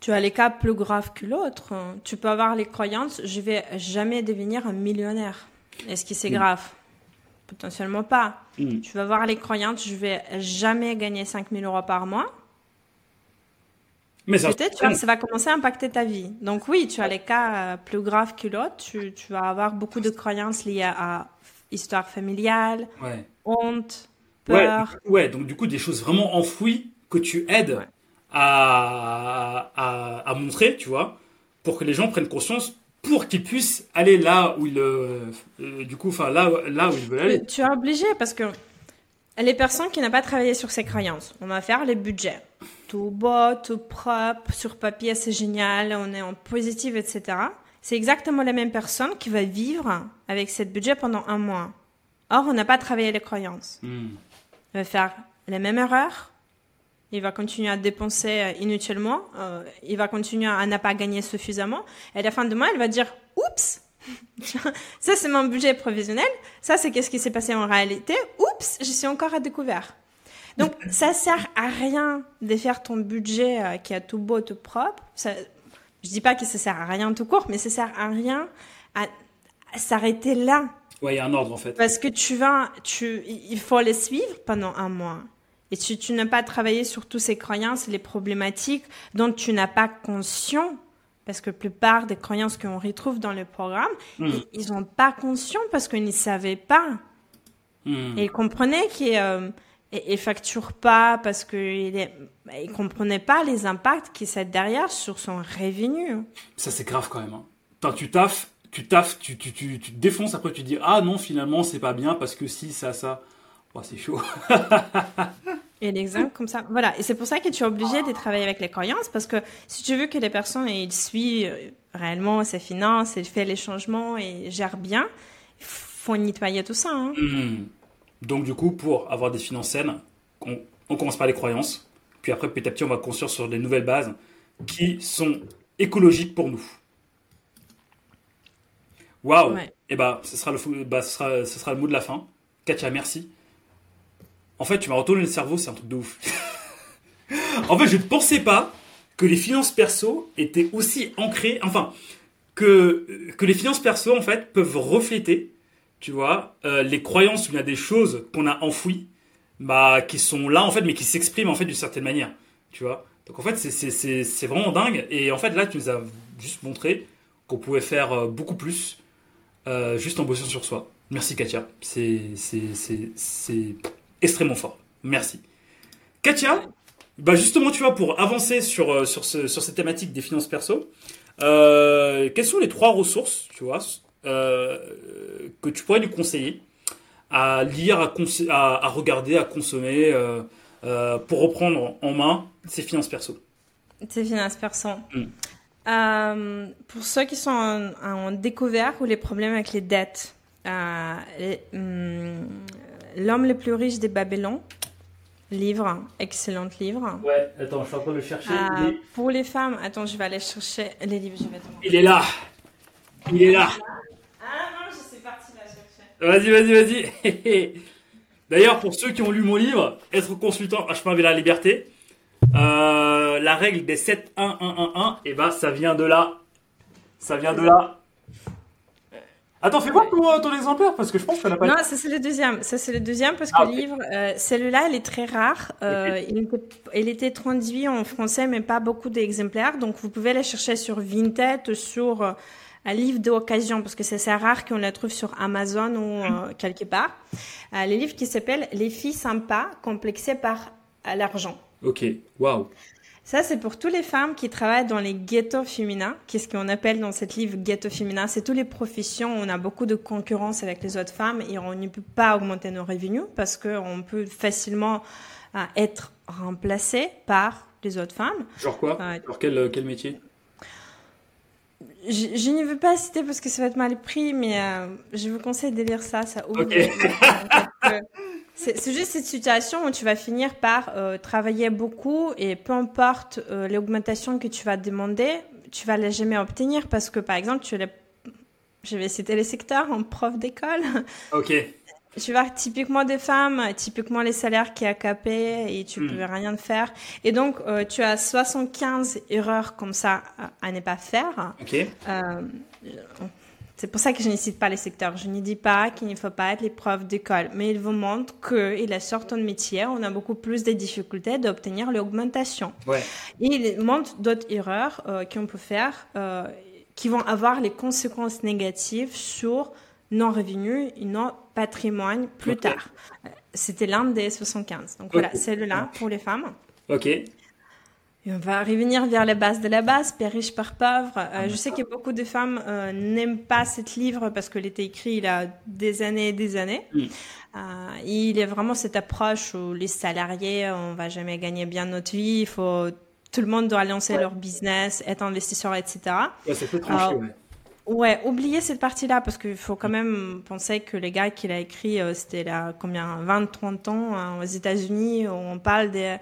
Tu as les cas plus graves que l'autre. Tu peux avoir les croyances, je vais jamais devenir un millionnaire. Est-ce que c'est Mm. grave? Potentiellement pas. Hmm. Tu vas avoir les croyances, je vais jamais gagner 5000 euros par mois. Mais ça. Peut-être, vois, ça va commencer à impacter ta vie. Donc oui, tu as les cas euh, plus graves que l'autre. Tu, tu vas avoir beaucoup de croyances liées à histoire familiale, Ouais. honte, peur. ouais, donc du coup, des choses vraiment enfouies que tu aides Ouais. à, à, à montrer, tu vois, pour que les gens prennent conscience, pour qu'ils puissent aller là où ils, euh, euh, du coup, enfin là, là où ils veulent aller. Tu es obligé parce que les personnes qui n'ont pas travaillé sur ces croyances, on va faire les budgets. Tout beau, tout propre, sur papier c'est génial, on est en positif, etc. C'est exactement la même personne qui va vivre avec cette budget pendant un mois. Or, on n'a pas travaillé les croyances. Hmm. Il va faire les mêmes erreurs. Il va continuer à dépenser euh, inutilement. euh, il va continuer à ne pas gagner suffisamment. Et à la fin de mois, il va dire Oups <laughs> Ça, c'est mon budget provisionnel. Ça, c'est qu'est-ce qui s'est passé en réalité? Oups Je suis encore à découvert. Donc, ça sert à rien de faire ton budget euh, qui a tout beau, tout propre. Ça, je dis pas que ça sert à rien tout court, mais ça sert à rien à, à s'arrêter là. Ouais, il y a un ordre en fait. Parce que tu vas, tu, il faut les suivre pendant un mois. Et si tu n'as pas travaillé sur toutes ces croyances, les problématiques dont tu n'as pas conscience, parce que la plupart des croyances qu'on retrouve dans le programme, Hmm. ils n'ont pas conscience parce qu'ils ne savaient pas. Hmm. Et ils comprenaient qu'ils euh, ne facturent pas parce qu'ils ne comprenaient pas les impacts qui sont derrière sur son revenu. Ça, c'est grave quand même. hein. Tu taffes, tu taffes, tu, tu, tu, tu te défonces, après tu dis Ah non, finalement, c'est pas bien parce que si, ça, ça. Oh, c'est chaud. <laughs> Et l'exemple comme ça. Voilà. Et c'est pour ça que tu es obligé de travailler avec les croyances parce que si tu veux que les personnes ils suivent euh, réellement ses finances, et fait les changements et gèrent bien, il faut nettoyer tout ça. hein. Hmm. Donc, du coup, pour avoir des finances saines, on, on commence par les croyances. Puis après, petit à petit, on va construire sur des nouvelles bases qui sont écologiques pour nous. Waouh! Ouais. Et bah, ce sera, le, fou- bah, ce, sera, ce sera le mot de la fin. Katia, merci. En fait, tu m'as retourné le cerveau, c'est un truc de ouf. <laughs> en fait, je ne pensais pas que les finances perso étaient aussi ancrées, enfin, que, que les finances perso, en fait, peuvent refléter, tu vois, euh, les croyances il y a des choses qu'on a enfouies, bah, qui sont là, en fait, mais qui s'expriment, en fait, d'une certaine manière, tu vois? Donc, en fait, c'est- vraiment dingue. Et en fait, là, tu nous as juste montré qu'on pouvait faire euh, beaucoup plus euh, juste en bossant sur soi. Merci Katia, c'est extrêmement fort. Merci. Katia, bah justement, tu vois, pour avancer sur, sur, ce, sur cette thématique des finances perso, quelles sont les trois ressources, tu vois, que tu pourrais nous conseiller à lire, à, cons- à, à regarder, à consommer euh, euh, pour reprendre en main ces finances perso Tes finances perso. Mm. Euh, pour ceux qui sont en, en découvert ou les problèmes avec les dettes, euh, hum, L'homme le plus riche des Babylons, livre, excellent livre. Ouais, attends, je suis en train de le chercher. Euh, pour les femmes, attends, je vais aller chercher les livres. Je vais. Il est là Il est là Ah non, je suis partie la chercher. Vas-y, vas-y, vas-y. <laughs> D'ailleurs, pour ceux qui ont lu mon livre, Être consultant à chemin vers la liberté, euh, la règle des 7 1 1 1 1, et bah ça vient de là. Ça vient de là. Attends, fais voir ton, ton exemplaire parce que je pense qu'elle n'a pas. Non, ça c'est le deuxième. Ça c'est le deuxième parce que Ah, le livre, euh, celui-là, il est très rare. Euh, il, était, il était traduit en français, mais pas beaucoup d'exemplaires. Donc vous pouvez le chercher sur Vinted, sur euh, un livre d'occasion, parce que c'est assez rare qu'on le trouve sur Amazon ou euh, quelque part. Euh, le livre qui s'appelle Les filles sympas complexées par euh, l'argent. Ok, waouh. Ça, c'est pour toutes les femmes qui travaillent dans les ghettos féminins. Qu'est-ce qu'on appelle dans ce livre ghetto féminin C'est toutes les professions où on a beaucoup de concurrence avec les autres femmes et on ne peut pas augmenter nos revenus parce qu'on peut facilement euh, être remplacé par les autres femmes. Genre quoi? Genre quel, quel métier? Je, je ne veux pas citer parce que ça va être mal pris, mais euh, je vous conseille de lire ça. Ça ouvre. C'est juste cette situation où tu vas finir par euh, travailler beaucoup et peu importe euh, l'augmentation que tu vas demander, tu vas la jamais obtenir parce que par exemple, tu je vais citer les secteurs en prof d'école. Ok. Tu vas typiquement des femmes, typiquement les salaires qui est capé et tu Mm. peux rien faire. Et donc, euh, tu as 75 erreurs comme ça à, à ne pas faire. Ok. Euh, c'est pour ça que je ne cite pas les secteurs. Je ne dis pas qu'il ne faut pas être les profs d'école, mais il vous montre qu'il a certains métiers où on a beaucoup plus de difficultés d'obtenir l'augmentation. Ouais. Et il montre d'autres erreurs euh, qu'on peut faire euh, qui vont avoir les conséquences négatives sur nos revenus et nos patrimoines plus tard. Euh, C'était l'un des 75. Donc Ok. voilà, c'est le là pour les femmes. Ok. Et on va revenir vers la base de la base, Père riche, Père pauvre. Euh, je sais que beaucoup de femmes euh, n'aiment pas ce livre parce qu'il était écrit il y a des années et des années. Mm. Euh, il y a vraiment cette approche où les salariés, on va jamais gagner bien notre vie, il faut tout le monde doit lancer Ouais. leur business, être investisseur, etc. Ouais, c'est fait tranché, ouais. Ouais, oubliez cette partie-là parce qu'il faut quand même penser que les gars qui l'a écrit, euh, c'était là combien 20, 30 ans hein, aux États-Unis où on parle des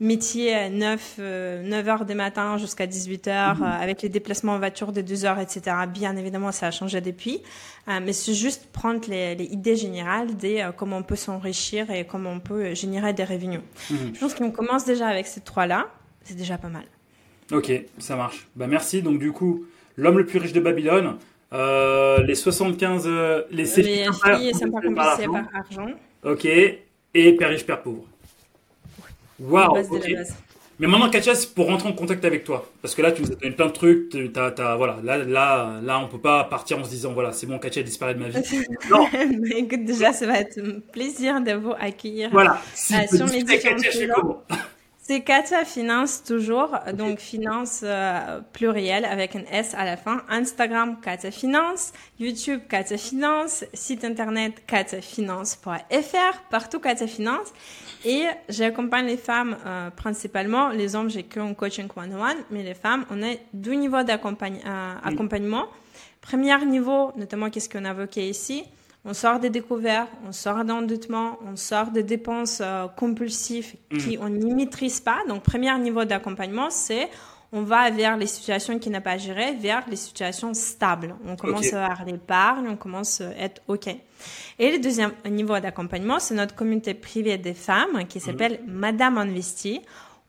métiers à 9, euh, 9 heures du matin jusqu'à 18 heures euh, avec les déplacements en voiture de 2 heures, etc. Bien évidemment, ça a changé depuis. Euh, mais c'est juste prendre les, les idées générales de euh, comment on peut s'enrichir et comment on peut générer des revenus. Mhm. Je pense qu'on commence déjà avec ces trois-là. C'est déjà pas mal. Ok, ça marche. Bah merci. Donc du coup, l'homme le plus riche de Babylone, Euh, les 75. euh, les Les pas compensées par argent. Ok. Et père riche, père pauvre. Waouh. Base de ok. la base. Mais maintenant, Katia, c'est pour rentrer en contact avec toi. Parce que là, tu nous as donné plein de trucs. T'as, t'as- voilà, là, là, là, on peut pas partir en se disant, voilà, c'est bon, Katia a disparu de ma vie. <laughs> Non. Mais écoute, déjà, ça va être un plaisir de vous accueillir. Voilà. Si peux sur mes différents <laughs> C'est Katia Finance toujours, donc finance euh, pluriel avec un S à la fin. Instagram Katia Finance, YouTube Katia Finance, site internet katiafinance.fr, partout Katia Finance. Et j'accompagne les femmes euh, principalement. Les hommes, j'ai que un coaching one-on-one, mais les femmes, on a deux niveaux d'accompagnement. Premier niveau, notamment qu'est-ce qu'on a évoqué ici, on sort des découvertes, on sort d'endettement, on sort de dépenses euh, compulsives qui on n'y maîtrise pas. Donc, premier niveau d'accompagnement, c'est on va vers les situations qui n'a pas gérées, vers les situations stables. On commence à l'épargne, on commence à être OK. Et le deuxième niveau d'accompagnement, c'est notre communauté privée des femmes qui s'appelle Madame Investie,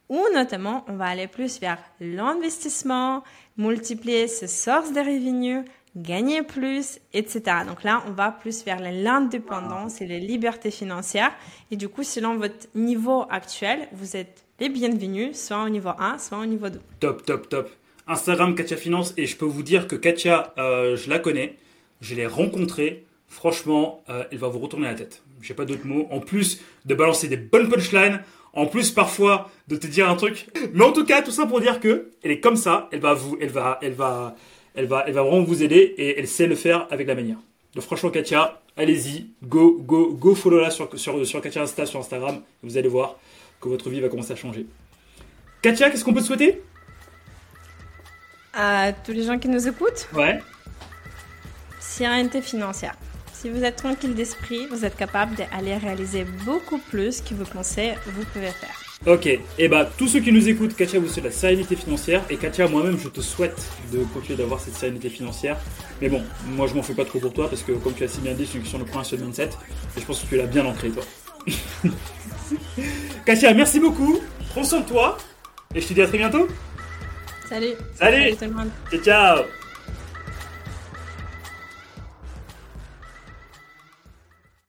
où notamment on va aller plus vers l'investissement, multiplier ses sources de revenus, gagner plus, etc. Donc là, on va plus vers l'indépendance et la liberté financière. Et du coup, selon votre niveau actuel, vous êtes les bienvenus, soit au niveau 1, soit au niveau 2. Top, top, top. Instagram Katia Finance et je peux vous dire que Katia, euh, je la connais, je l'ai rencontrée. Franchement, euh, elle va vous retourner la tête. J'ai pas d'autres mots. En plus de balancer des bonnes punchlines, en plus parfois de te dire un truc. Mais en tout cas, tout ça pour dire que elle est comme ça. Elle va vous, elle va, elle va, elle va, elle va vraiment vous aider et elle sait le faire avec la manière. Donc franchement, Katia, allez-y, go, go, go follow sur sur sur Katia Insta sur Instagram. Et vous allez voir que votre vie va commencer à changer. Katia, qu'est-ce qu'on peut te souhaiter? À tous les gens qui nous écoutent, Ouais. sérénité financière. Si vous êtes tranquille d'esprit, vous êtes capable d'aller réaliser beaucoup plus que vous pensez vous pouvez faire. Ok, et bah tous ceux qui nous écoutent, Katia vous souhaite la sérénité financière et Katia moi-même je te souhaite de continuer d'avoir cette sérénité financière. Mais bon, moi je m'en fais pas trop pour toi parce que comme tu as si bien dit, c'est une question de seul mindset et je pense que tu l'as bien ancré toi. <laughs> Katia, merci beaucoup, prends soin de toi et je te dis à très bientôt. Salut Salut. tout le monde Ciao ciao